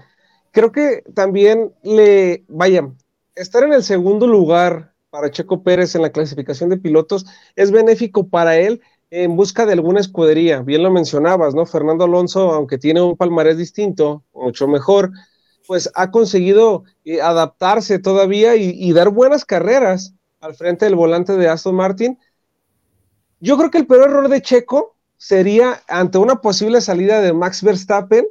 creo que también le, vaya, estar en el segundo lugar para Checo Pérez en la clasificación de pilotos es benéfico para él en busca de alguna escudería. Bien lo mencionabas, ¿no? Fernando Alonso, aunque tiene un palmarés distinto, mucho mejor, pues ha conseguido eh, adaptarse todavía y, dar buenas carreras al frente del volante de Aston Martin. Yo creo que el peor error de Checo sería ante una posible salida de Max Verstappen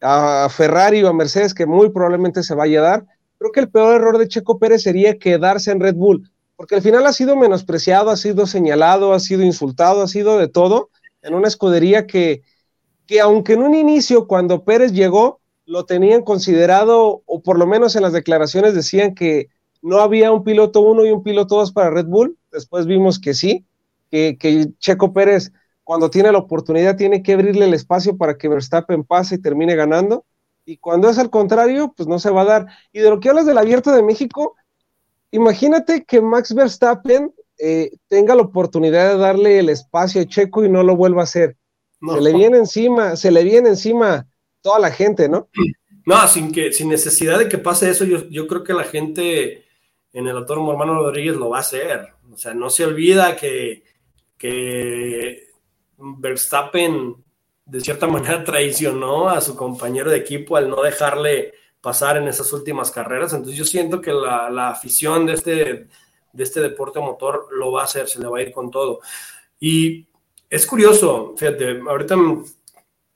a Ferrari o a Mercedes, que muy probablemente se vaya a dar. Creo que el peor error de Checo Pérez sería quedarse en Red Bull, porque al final ha sido menospreciado, ha sido señalado, ha sido insultado, ha sido de todo en una escudería que, que aunque en un inicio, cuando Pérez llegó, lo tenían considerado, o por lo menos en las declaraciones decían que no había un piloto uno y un piloto dos para Red Bull. Después vimos que sí, que, que Checo Pérez, cuando tiene la oportunidad, tiene que abrirle el espacio para que Verstappen pase y termine ganando. Y cuando es al contrario, pues no se va a dar. Y de lo que hablas del abierto de México, imagínate que Max Verstappen eh, tenga la oportunidad de darle el espacio a Checo y no lo vuelva a hacer. Se le viene encima, se le viene encima toda la gente, ¿no? No, sin que, sin necesidad de que pase eso, yo, yo creo que la gente en el autónomo hermano Rodríguez lo va a hacer. O sea, no se olvida que, que Verstappen de cierta [LAUGHS] manera traicionó a su compañero de equipo al no dejarle pasar en esas últimas carreras. Entonces yo siento que la, la afición de este, de este deporte motor lo va a hacer, se le va a ir con todo. Y es curioso, fíjate, ahorita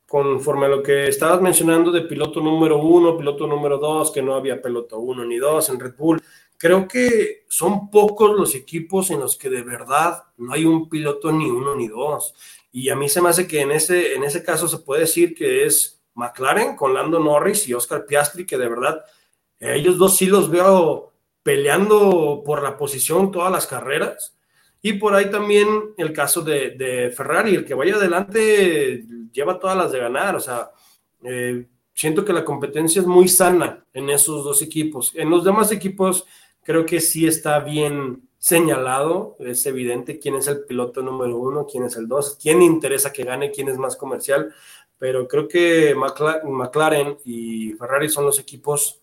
conforme a lo que estabas mencionando de piloto número uno, piloto número dos, que no había piloto uno ni dos en Red Bull, creo que son pocos los equipos en los que de verdad no hay un piloto ni uno ni dos. Y a mí se me hace que en ese, en ese caso se puede decir que es McLaren con Lando Norris y Oscar Piastri, que de verdad ellos dos sí los veo peleando por la posición todas las carreras. Y por ahí también el caso de, Ferrari, el que vaya adelante lleva todas las de ganar. O sea, eh, siento que la competencia es muy sana en esos dos equipos. En los demás equipos creo que sí está bien señalado, es evidente quién es el piloto número uno, quién es el dos, quién interesa que gane, quién es más comercial, pero creo que McLaren y Ferrari son los equipos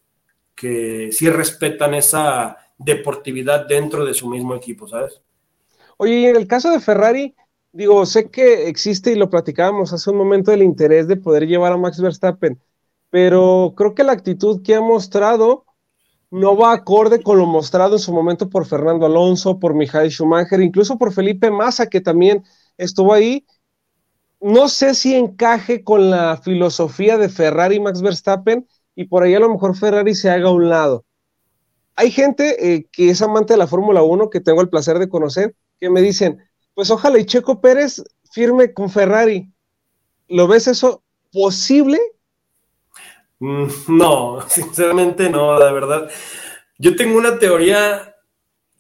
que sí respetan esa deportividad dentro de su mismo equipo, ¿sabes? Oye, en el caso de Ferrari, digo, sé que existe y lo platicábamos hace un momento el interés de poder llevar a Max Verstappen, pero creo que la actitud que ha mostrado no va acorde con lo mostrado en su momento por Fernando Alonso, por Michael Schumacher, incluso por Felipe Massa, que también estuvo ahí. No sé si encaje con la filosofía de Ferrari y Max Verstappen, y por ahí a lo mejor Ferrari se haga a un lado. Hay gente eh, que es amante de la Fórmula 1, que tengo el placer de conocer, que me dicen, pues ojalá y Checo Pérez firme con Ferrari. ¿Lo ves eso posible? Mm, no, [LAUGHS] sinceramente no, la verdad. Yo tengo una teoría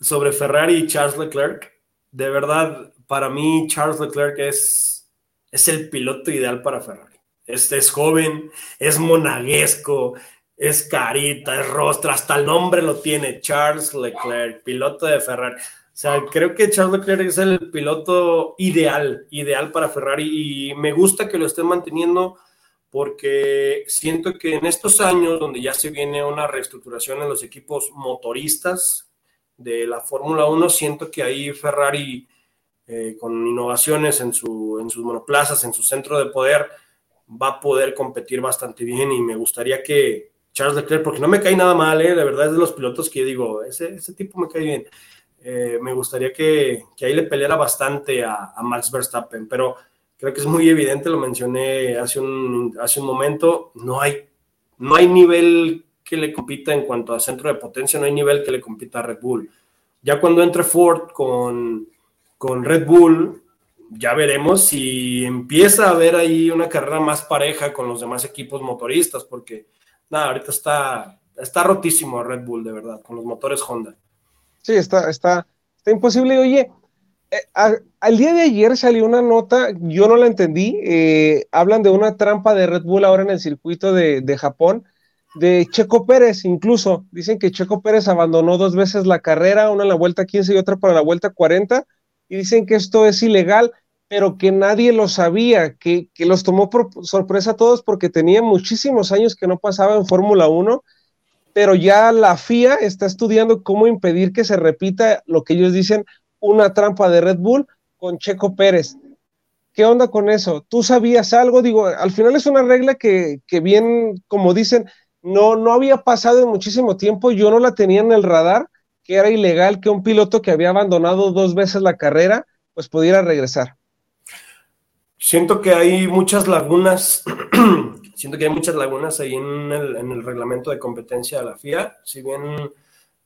sobre Ferrari y Charles Leclerc. De verdad, para mí Charles Leclerc es, es el piloto ideal para Ferrari. Este es joven, es monaguesco, es carita, es rostro, hasta el nombre lo tiene, Charles Leclerc, piloto de Ferrari. Sea, creo que Charles Leclerc es el piloto ideal, ideal para Ferrari y me gusta que lo estén manteniendo porque siento que en estos años donde ya se viene una reestructuración en los equipos motoristas de la Fórmula 1, siento que ahí Ferrari eh, con innovaciones en, su, en sus monoplazas, en su centro de poder, va a poder competir bastante bien y me gustaría que Charles Leclerc, porque no me cae nada mal, ¿eh? de verdad es de los pilotos que digo, ese, ese tipo me cae bien. Eh, me gustaría que, que, ahí le peleara bastante a, a, Max Verstappen, pero creo que es muy evidente, lo mencioné hace un, hace un momento, no hay, no hay nivel que le compita en cuanto a centro de potencia, no hay nivel que le compita a Red Bull. Ya cuando entre Ford con, con Red Bull, ya veremos si empieza a haber ahí una carrera más pareja con los demás equipos motoristas, porque nada, ahorita está, está rotísimo Red Bull, de verdad, con los motores Honda. Sí, está, está, está imposible. Oye, eh, al día de ayer salió una nota, yo no la entendí, eh, hablan de una trampa de Red Bull ahora en el circuito de, de Japón, de Checo Pérez incluso. Dicen que Checo Pérez abandonó dos veces la carrera, una en la vuelta 15 y otra para la vuelta 40, y dicen que esto es ilegal pero que nadie lo sabía, que, que, los tomó por sorpresa a todos porque tenía muchísimos años que no pasaba en Fórmula 1, pero ya la FIA está estudiando cómo impedir que se repita lo que ellos dicen, una trampa de Red Bull con Checo Pérez. ¿Qué onda con eso? ¿Tú sabías algo? Digo, al final es una regla que, que bien, como dicen, no, no había pasado en muchísimo tiempo, yo no la tenía en el radar, que era ilegal que un piloto que había abandonado dos veces la carrera, pues pudiera regresar. siento que hay muchas lagunas, siento que hay muchas lagunas ahí en el, en el, reglamento de competencia de la FIA. Si bien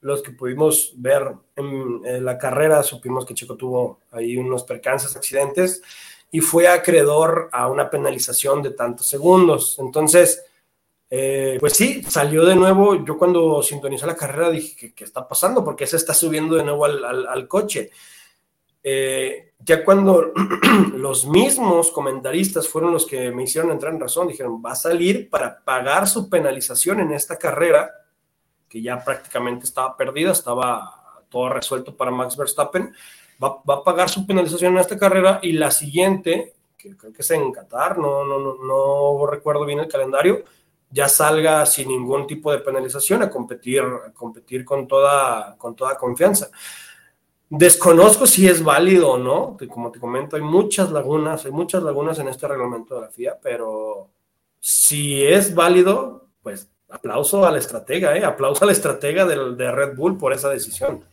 los que pudimos ver en, la carrera supimos que Checo tuvo ahí unos percances, accidentes y fue acreedor a una penalización de tantos segundos. Entonces, eh, pues sí, salió de nuevo. Yo cuando sintonicé la carrera dije, ¿qué, está pasando? Porque se está subiendo de nuevo al coche. Eh, ya cuando [CLEARS THROAT] los mismos comentaristas fueron los que me hicieron entrar en razón, dijeron, va a salir para pagar su penalización en esta carrera, que ya prácticamente estaba perdida, estaba todo resuelto para Max Verstappen, va, va a pagar su penalización en esta carrera y la siguiente, que creo que es en Qatar, no, no, no, no recuerdo bien el calendario, ya salga sin ningún tipo de penalización a competir, a competir con, toda, con toda confianza. Desconozco si es válido o no, como te comento, hay muchas lagunas, hay muchas lagunas en este reglamento de la FIA, pero si es válido, pues aplauso a la estratega, ¿eh? aplauso a estratega de, de Red Bull por esa decisión.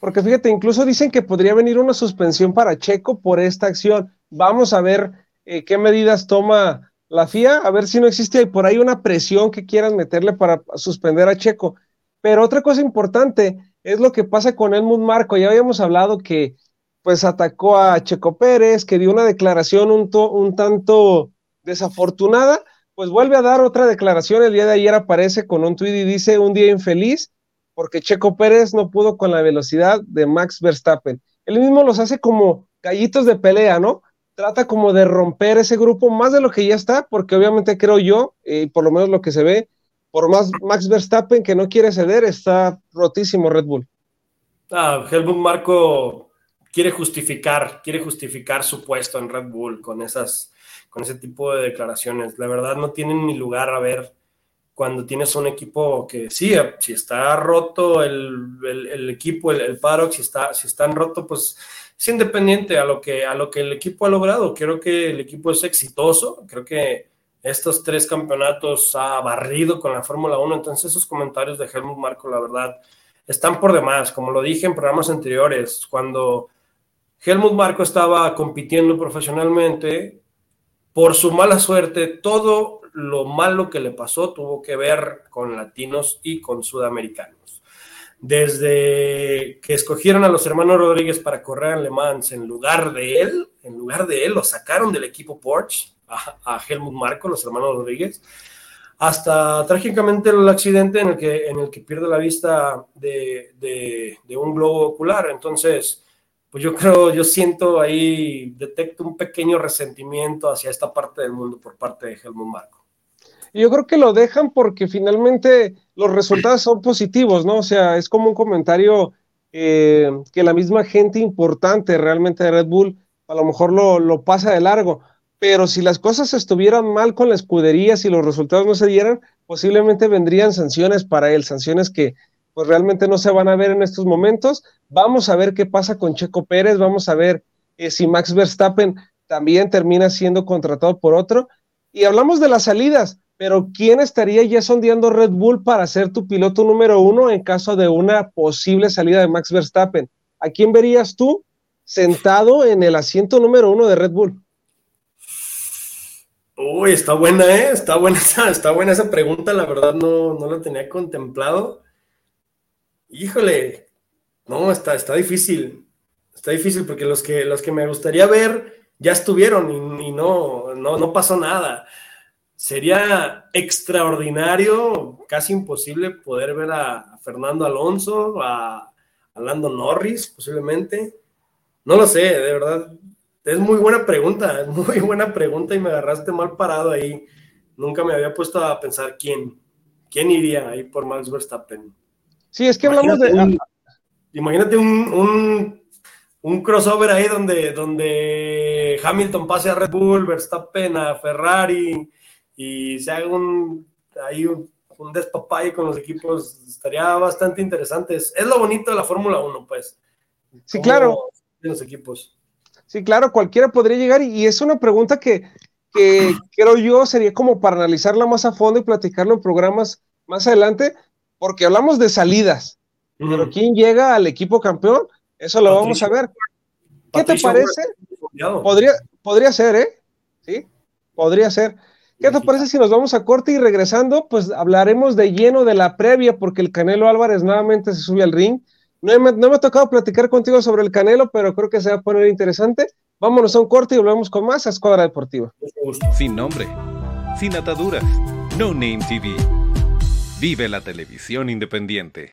Porque fíjate, incluso dicen que podría venir una suspensión para Checo por esta acción. Vamos a ver eh, qué medidas toma la FIA, a ver si no existe por ahí una presión que quieran meterle para suspender a Checo. Pero otra cosa importante es lo que pasa con Helmut Marco. Ya habíamos hablado que pues atacó a Checo Pérez, que dio una declaración un, tanto desafortunada, pues vuelve a dar otra declaración. El día de ayer aparece con un tuit y dice un día infeliz porque Checo Pérez no pudo con la velocidad de Max Verstappen. Él mismo los hace como gallitos de pelea, ¿no? trata como de romper ese grupo más de lo que ya está, porque obviamente creo yo, y por lo menos lo que se ve, por más Max Verstappen que no quiere ceder, está rotísimo Red Bull. Ah, Helmut Marco quiere justificar, quiere justificar su puesto en Red Bull con esas, con ese tipo de declaraciones. La verdad no tienen ni lugar a ver cuando tienes un equipo que sí, si está roto el, el, equipo, el, el paddock, si, está, si están roto, pues es independiente a lo, que, a lo que el equipo ha logrado. Creo que el equipo es exitoso. Creo que estos tres campeonatos ha barrido con la Fórmula 1. Entonces esos comentarios de Helmut Marco, la verdad, están por demás. Como lo dije en programas anteriores, cuando Helmut Marco estaba compitiendo profesionalmente, por su mala suerte, todo lo malo que le pasó tuvo que ver con latinos y con sudamericanos. Desde que escogieron a los hermanos Rodríguez para correr en Le Mans en lugar de él, en lugar de él, lo sacaron del equipo Porsche a, Helmut Marco, los hermanos Rodríguez, hasta trágicamente el accidente en el que, en el que pierde la vista de, de, de un globo ocular. Entonces, pues yo creo, yo siento ahí, detecto un pequeño resentimiento hacia esta parte del mundo por parte de Helmut Marco. Yo creo que lo dejan porque finalmente los resultados son positivos, ¿no? O sea, es como un comentario eh, que la misma gente importante realmente de Red Bull a lo mejor lo, lo, pasa de largo. Pero si las cosas estuvieran mal con la escudería, si los resultados no se dieran, posiblemente vendrían sanciones para él, sanciones que pues realmente no se van a ver en estos momentos. Vamos a ver qué pasa con Checo Pérez, vamos a ver eh, si Max Verstappen también termina siendo contratado por otro. Y hablamos de las salidas pero ¿quién estaría ya sondeando Red Bull para ser tu piloto número uno en caso de una posible salida de Max Verstappen? ¿A quién verías tú sentado en el asiento número uno de Red Bull? Uy, está buena, ¿eh? Está buena [LAUGHS] esa, está buena esa pregunta, la verdad no, no la tenía contemplado. Híjole, no, está, está difícil, está difícil porque los que, los que me gustaría ver ya estuvieron y, no, no, no pasó nada sería extraordinario, casi imposible poder ver a Fernando Alonso, a, a Lando Norris, posiblemente. No lo sé, de verdad. Es muy buena pregunta, es [LAUGHS] muy buena pregunta y me agarraste mal parado ahí. Nunca me había puesto a pensar quién, quién iría ahí por Max Verstappen. Sí, es que hablamos de. Un, imagínate un, un, un, crossover ahí donde, donde Hamilton pase a Red Bull, Verstappen a Ferrari, y se haga un, ahí un, un despapalle con los equipos, estaría bastante interesante. Es, es lo bonito de la Fórmula 1, pues. Sí, claro. Los equipos. Sí, claro, cualquiera podría llegar y, y es una pregunta que, que creo yo sería como para analizarla más a fondo y platicarlo en programas más adelante, porque hablamos de salidas, mm. pero ¿quién llega al equipo campeón? Eso lo Patricio. vamos a ver. ¿Qué Patricio te parece? Podría, podría ser, ¿eh? ¿Sí? Podría ser. ¿Qué te parece si nos vamos a corte y regresando, pues hablaremos de lleno de la previa, porque el Canelo Álvarez nuevamente se sube al ring. No me, no me ha tocado platicar contigo sobre el Canelo, pero creo que se va a poner interesante. Vámonos a un corte y volvemos con más a Escuadra Deportiva. Sin nombre, sin ataduras, No Name TV. Vive la televisión independiente.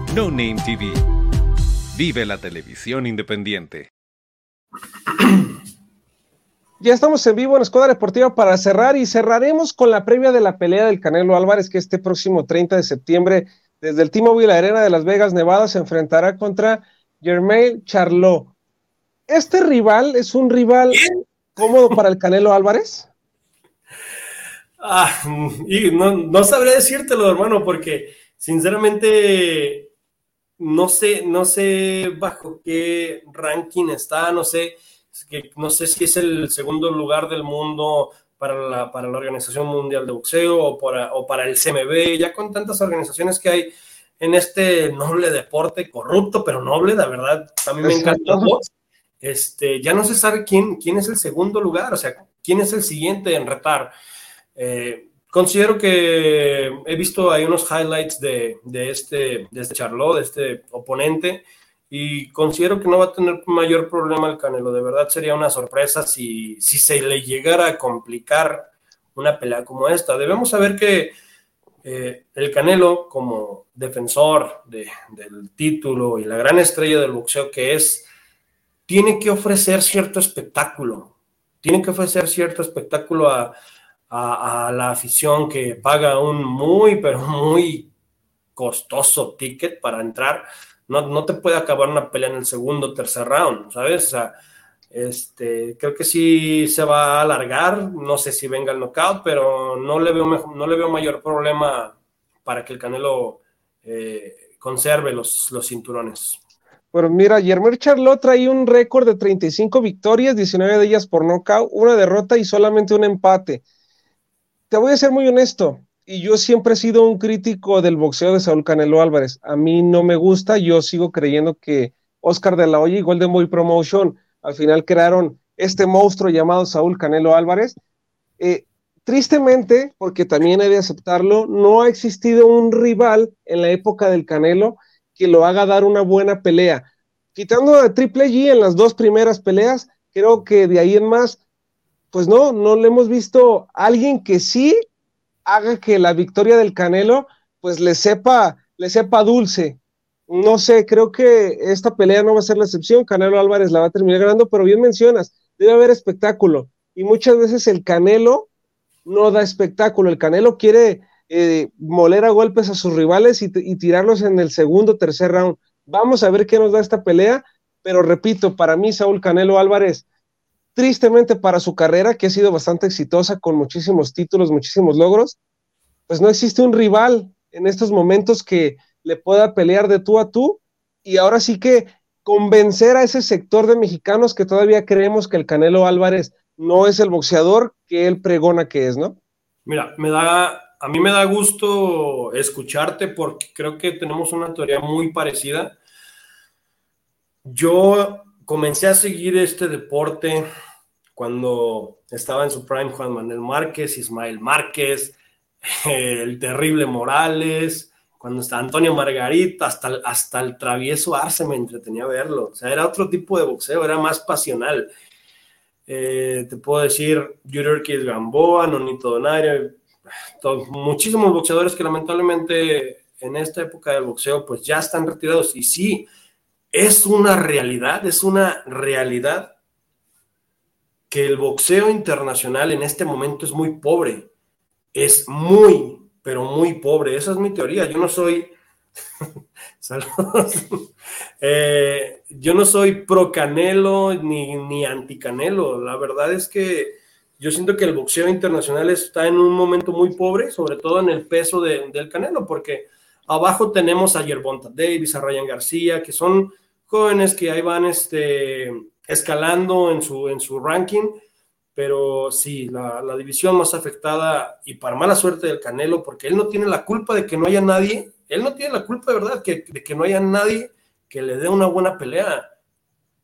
No Name TV. Vive la televisión independiente. Ya estamos en vivo en Escuadra Deportiva para cerrar y cerraremos con la previa de la pelea del Canelo Álvarez que este próximo 30 de septiembre desde el T-Mobile Arena de Las Vegas, Nevada, se enfrentará contra Germain Charlot. ¿Este rival es un rival cómodo para el Canelo Álvarez? Ah, y no, no sabré decírtelo, hermano, porque sinceramente no sé, no sé bajo qué ranking está, no sé, que, no sé si es el segundo lugar del mundo para la, para la Organización Mundial de Boxeo o para, o para el CMB, ya con tantas organizaciones que hay en este noble deporte, corrupto pero noble, la verdad, a mí me encanta Este, ya no se sabe quién, quién es el segundo lugar, o sea, quién es el siguiente en retar. Eh, considero que he visto ahí unos highlights de, de, este, de este Charlot, de este oponente, y considero que no va a tener mayor problema el Canelo. De verdad sería una sorpresa si, si se le llegara a complicar una pelea como esta. Debemos saber que eh, el Canelo, como defensor de, del título y la gran estrella del boxeo que es, tiene que ofrecer cierto espectáculo. Tiene que ofrecer cierto espectáculo a, a, a la afición que paga un muy, pero muy costoso ticket para entrar. No, no te puede acabar una pelea en el segundo tercer round, ¿sabes? O sea, este, creo que sí se va a alargar, no sé si venga el knockout, pero no le veo, mejor, no le veo mayor problema para que el Canelo eh, conserve los, los cinturones. Bueno, mira, Germán Charlot trae un récord de 35 victorias, 19 de ellas por knockout, una derrota y solamente un empate. Te voy a ser muy honesto, y yo siempre he sido un crítico del boxeo de Saúl Canelo Álvarez. A mí no me gusta, yo sigo creyendo que Oscar de la Hoya y Golden Boy Promotion al final crearon este monstruo llamado Saúl Canelo Álvarez. Eh, tristemente, porque también he de aceptarlo, no ha existido un rival en la época del Canelo que lo haga dar una buena pelea. Quitando a Triple G en las dos primeras peleas, creo que de ahí en más, pues no, no le hemos visto alguien que sí haga que la victoria del Canelo, pues le sepa, le sepa dulce. No sé, creo que esta pelea no va a ser la excepción. Canelo Álvarez la va a terminar ganando, pero bien mencionas, debe haber espectáculo. Y muchas veces el Canelo no da espectáculo. El Canelo quiere eh, moler a golpes a sus rivales y, y, tirarlos en el segundo, tercer round. Vamos a ver qué nos da esta pelea, pero repito, para mí Saúl Canelo Álvarez, tristemente para su carrera, que ha sido bastante exitosa con muchísimos títulos, muchísimos logros, pues no existe un rival en estos momentos que le pueda pelear de tú a tú y ahora sí que convencer a ese sector de mexicanos que todavía creemos que el Canelo Álvarez no es el boxeador que él pregona que es, ¿no? Mira, me da, a mí me da gusto escucharte porque creo que tenemos una teoría muy parecida. Yo comencé a seguir este deporte cuando estaba en su prime Juan Manuel Márquez, Ismael Márquez, [LAUGHS] el terrible Morales, cuando está Antonio Margarita, hasta, hasta el travieso Arce me entretenía verlo. O sea, era otro tipo de boxeo, era más pasional. Eh, te puedo decir, Yurikis Gamboa, Nonito Donario, muchísimos boxeadores que lamentablemente en esta época del boxeo pues ya están retirados. Y sí, es una realidad, es una realidad que el boxeo internacional en este momento es muy pobre. Es muy, pero muy pobre. Esa es mi teoría. Yo no soy. [LAUGHS] Saludos. Eh, yo no soy pro Canelo ni, ni anti Canelo. La verdad es que yo siento que el boxeo internacional está en un momento muy pobre, sobre todo en el peso del Canelo, porque abajo tenemos a Yerbonta Davis, a Ryan García, que son jóvenes que ahí van este, escalando en su, en su ranking pero sí, la, división más afectada y para mala suerte del Canelo, porque él no tiene la culpa de que no haya nadie, él no tiene la culpa de verdad que, de que no haya nadie que le dé una buena pelea.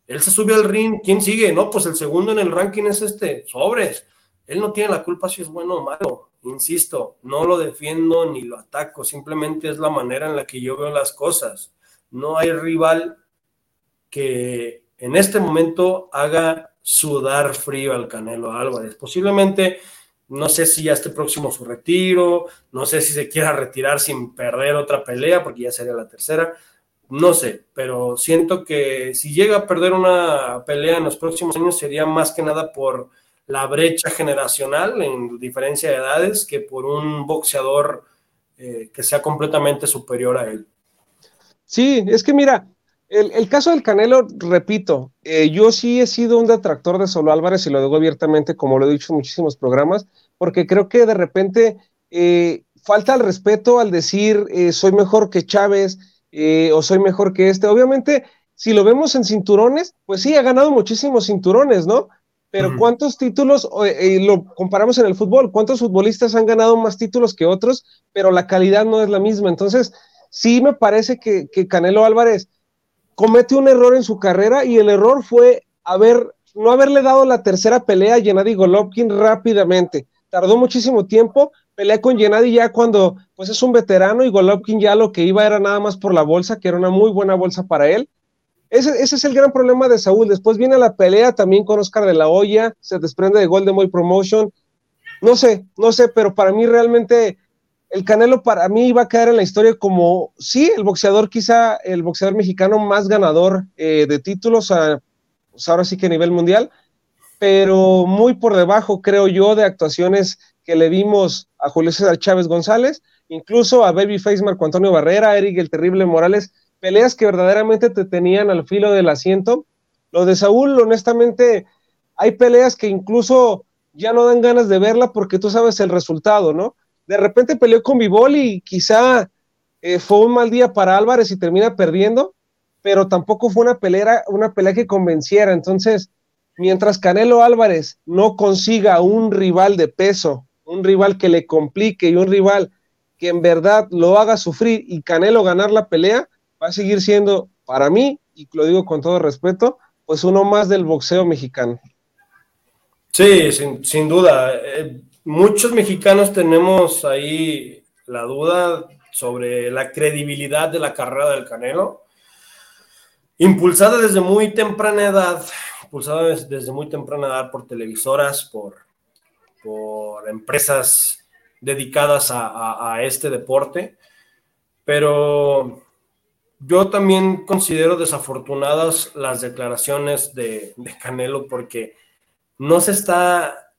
Él se sube al ring, ¿quién sigue? No, pues el segundo en el ranking es este, Sobres. Él no tiene la culpa si es bueno o malo, insisto, no lo defiendo ni lo ataco, simplemente es la manera en la que yo veo las cosas. No hay rival que en este momento haga sudar frío al Canelo Álvarez. Posiblemente, no sé si ya esté próximo su retiro, no sé si se quiera retirar sin perder otra pelea, porque ya sería la tercera, no sé, pero siento que si llega a perder una pelea en los próximos años sería más que nada por la brecha generacional en diferencia de edades que por un boxeador eh, que sea completamente superior a él. Sí, es que mira, el, caso del Canelo, repito, eh, yo sí he sido un detractor de Solo Álvarez y lo digo abiertamente, como lo he dicho en muchísimos programas, porque creo que de repente eh, falta el respeto al decir soy mejor que Chávez o soy mejor que este. Obviamente, si lo vemos en cinturones, pues sí, ha ganado muchísimos cinturones, ¿no? Pero ¿cuántos títulos, lo comparamos en el fútbol, cuántos futbolistas han ganado más títulos que otros, pero la calidad no es la misma? Entonces, sí me parece que, que Canelo Álvarez comete un error en su carrera y el error fue haber, no haberle dado la tercera pelea a Gennady Golovkin rápidamente. Tardó muchísimo tiempo, pelea con Gennady ya cuando pues es un veterano y Golovkin ya lo que iba era nada más por la bolsa, que era una muy buena bolsa para él. Ese, ese es el gran problema de Saúl. Después viene la pelea también con Oscar de la Hoya, se desprende de Golden Boy Promotion. No sé, no sé, pero para mí realmente el Canelo para mí va a quedar en la historia como, sí, el boxeador quizá, el boxeador mexicano más ganador eh, de títulos, pues ahora sí que a nivel mundial, pero muy por debajo, creo yo, de actuaciones que le vimos a Julio César Chávez González, incluso a Babyface Marco Antonio Barrera, Eric el Terrible Morales, peleas que verdaderamente te tenían al filo del asiento. Lo de Saúl, honestamente, hay peleas que incluso ya no dan ganas de verla porque tú sabes el resultado, ¿no? de repente peleó con Vivol y quizá eh, fue un mal día para Álvarez y termina perdiendo, pero tampoco fue una pelea, una pelea que convenciera. Entonces, mientras Canelo Álvarez no consiga un rival de peso, un rival que le complique y un rival que en verdad lo haga sufrir y Canelo ganar la pelea, va a seguir siendo, para mí, y lo digo con todo respeto, pues uno más del boxeo mexicano. Sí, sin, sin duda. Eh, muchos mexicanos tenemos ahí la duda sobre la credibilidad de la carrera del Canelo. Impulsada desde muy temprana edad, impulsada desde muy temprana edad por televisoras, por, por empresas dedicadas a, este deporte, pero yo también considero desafortunadas las declaraciones de, Canelo porque no se está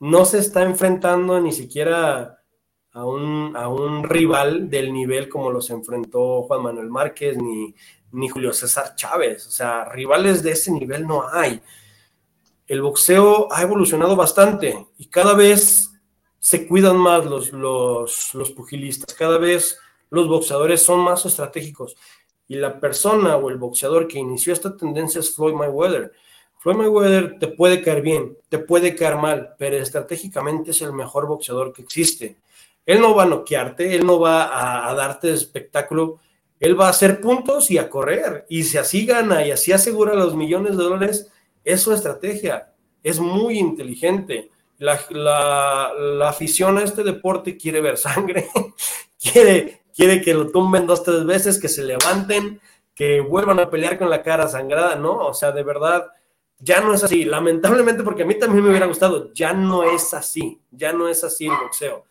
no se está enfrentando ni siquiera a un, a un rival del nivel como los enfrentó Juan Manuel Márquez ni, ni Julio César Chávez. O sea, rivales de ese nivel no hay. El boxeo ha evolucionado bastante y cada vez se cuidan más los, los, los pugilistas, cada vez los boxeadores son más estratégicos. Y la persona o el boxeador que inició esta tendencia es Floyd Mayweather. Floyd Mayweather te puede caer bien, te puede caer mal, pero estratégicamente es el mejor boxeador que existe. Él no va a noquearte, él no va a, darte espectáculo, él va a hacer puntos y a correr. Y si así gana y así asegura los millones de dólares, es su estrategia. Es muy inteligente. La, la, afición a este deporte quiere ver sangre, [LAUGHS] quiere, quiere que lo tumben dos, tres veces, que se levanten, que vuelvan a pelear con la cara sangrada, ¿no? O sea, de verdad, ya no es así. Lamentablemente, porque a mí también me hubiera gustado, ya no es así, ya no es así el boxeo.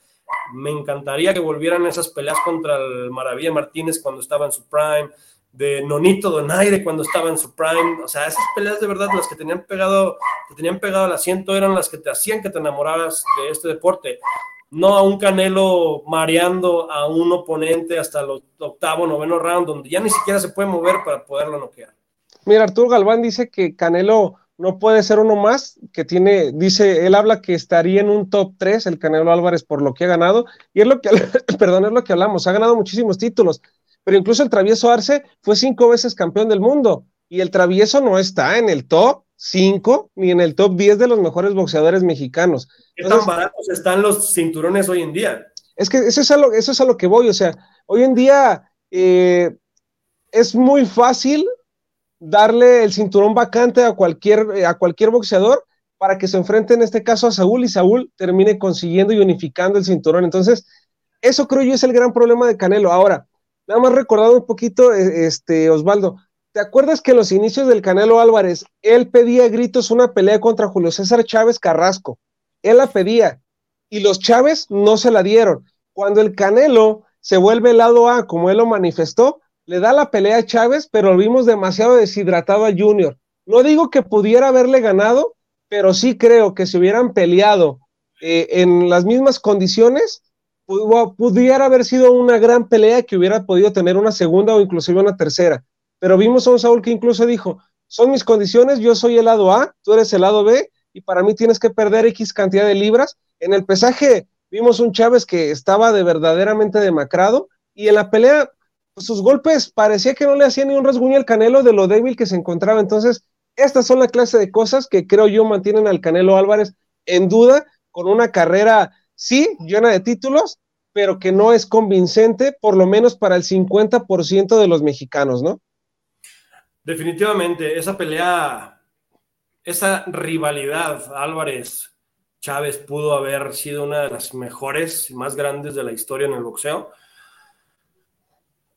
Me encantaría que volvieran esas peleas contra el Maravilla Martínez cuando estaba en su prime, de Nonito Donaire cuando estaba en su prime. O sea, esas peleas de verdad, las que tenían pegado, que tenían pegado al asiento, eran las que te hacían que te enamoraras de este deporte. No a un Canelo mareando a un oponente hasta el octavo, noveno round, donde ya ni siquiera se puede mover para poderlo noquear. Mira, Arturo Galván dice que Canelo no puede ser uno más, que tiene, dice, él habla que estaría en un top 3 el Canelo Álvarez por lo que ha ganado, y es lo que, [LAUGHS] perdón, es lo que hablamos, ha ganado muchísimos títulos, pero incluso el Travieso Arce fue cinco veces campeón del mundo, y el Travieso no está en el top 5 ni en el top 10 de los mejores boxeadores mexicanos. ¿Qué tan baratos están los cinturones hoy en día? Es que eso es a lo, eso es a lo que voy, o sea, hoy en día eh, es muy fácil darle el cinturón vacante a cualquier, eh, a cualquier boxeador para que se enfrente en este caso a Saúl y Saúl termine consiguiendo y unificando el cinturón. Entonces, eso creo yo es el gran problema de Canelo. Ahora, nada más recordado un poquito, eh, este, Osvaldo, ¿te acuerdas que en los inicios del Canelo Álvarez, él pedía a gritos una pelea contra Julio César Chávez Carrasco? Él la pedía y los Chávez no se la dieron. Cuando el Canelo se vuelve el lado A, como él lo manifestó, le da la pelea a Chávez, pero lo vimos demasiado deshidratado a Junior. No digo que pudiera haberle ganado, pero sí creo que si hubieran peleado eh, en las mismas condiciones, pudiera haber sido una gran pelea que hubiera podido tener una segunda o inclusive una tercera. Pero vimos a un Saúl que incluso dijo, son mis condiciones, yo soy el lado A, tú eres el lado B, y para mí tienes que perder X cantidad de libras. En el pesaje vimos un Chávez que estaba de verdaderamente demacrado, y en la pelea sus golpes parecía que no le hacía ni un rasguño al Canelo de lo débil que se encontraba. Entonces, estas son la clase de cosas que creo yo mantienen al Canelo Álvarez en duda, con una carrera, sí, llena de títulos, pero que no es convincente, por lo menos para el 50% de los mexicanos, ¿no? Definitivamente, esa pelea, esa rivalidad Álvarez Chávez pudo haber sido una de las mejores y más grandes de la historia en el boxeo.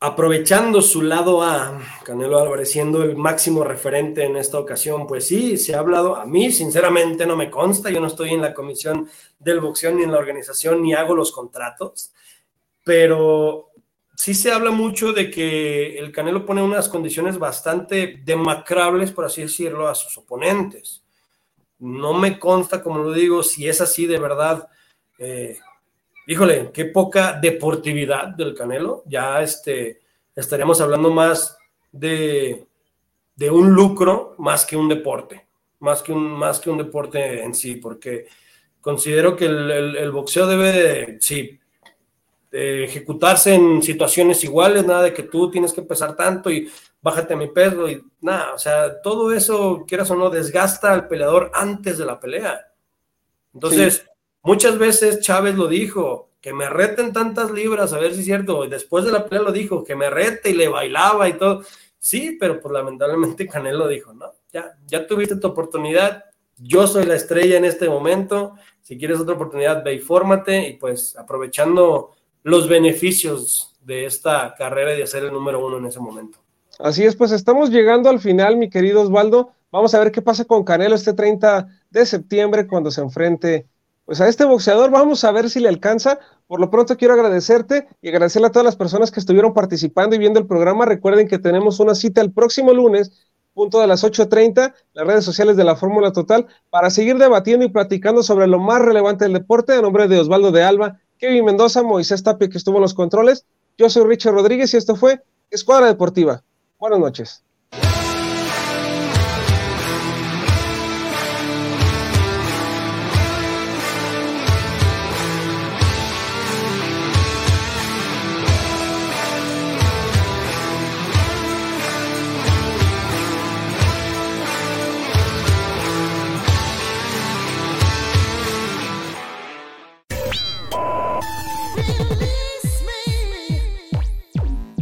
Aprovechando su lado A, Canelo Álvarez siendo el máximo referente en esta ocasión, pues sí, se ha hablado, a mí sinceramente no me consta, yo no estoy en la comisión del boxeo ni en la organización ni hago los contratos, pero sí se habla mucho de que el Canelo pone unas condiciones bastante demacrables, por así decirlo, a sus oponentes. No me consta, como lo digo, si es así de verdad. Eh, híjole, qué poca deportividad del Canelo. Ya este, estaríamos hablando más de, un lucro más que un deporte, más que un, más que un deporte en sí, porque considero que el, boxeo debe de, sí, ejecutarse en situaciones iguales, nada de que tú tienes que pesar tanto y bájate a mi peso y nada, o sea, todo eso, quieras o no, desgasta al peleador antes de la pelea. Entonces, Muchas veces Chávez lo dijo, que me reten tantas libras, a ver si es cierto. Después de la pelea lo dijo, que me rete y le bailaba y todo. Sí, pero pues lamentablemente [LAUGHS] Canelo dijo, no, ya, ya tuviste tu oportunidad. Yo soy la estrella en este momento. Si quieres otra oportunidad, ve y fórmate. Y pues aprovechando los beneficios de esta carrera y de ser el número uno en ese momento. Así es, pues estamos llegando al final, mi querido Osvaldo. Vamos a ver qué pasa con Canelo este 30 de septiembre cuando se enfrente pues a este boxeador vamos a ver si le alcanza. Por lo pronto quiero agradecerte y agradecerle a todas las personas que estuvieron participando y viendo el programa. Recuerden que tenemos una cita el próximo lunes punto de las 8.30, las redes sociales de la Fórmula Total, para seguir debatiendo y platicando sobre lo más relevante del deporte, a nombre de Osvaldo de Alba, Kevin Mendoza, Moisés Tapia, que estuvo en los controles. Yo soy Richard Rodríguez y esto fue Escuadra Deportiva. Buenas noches.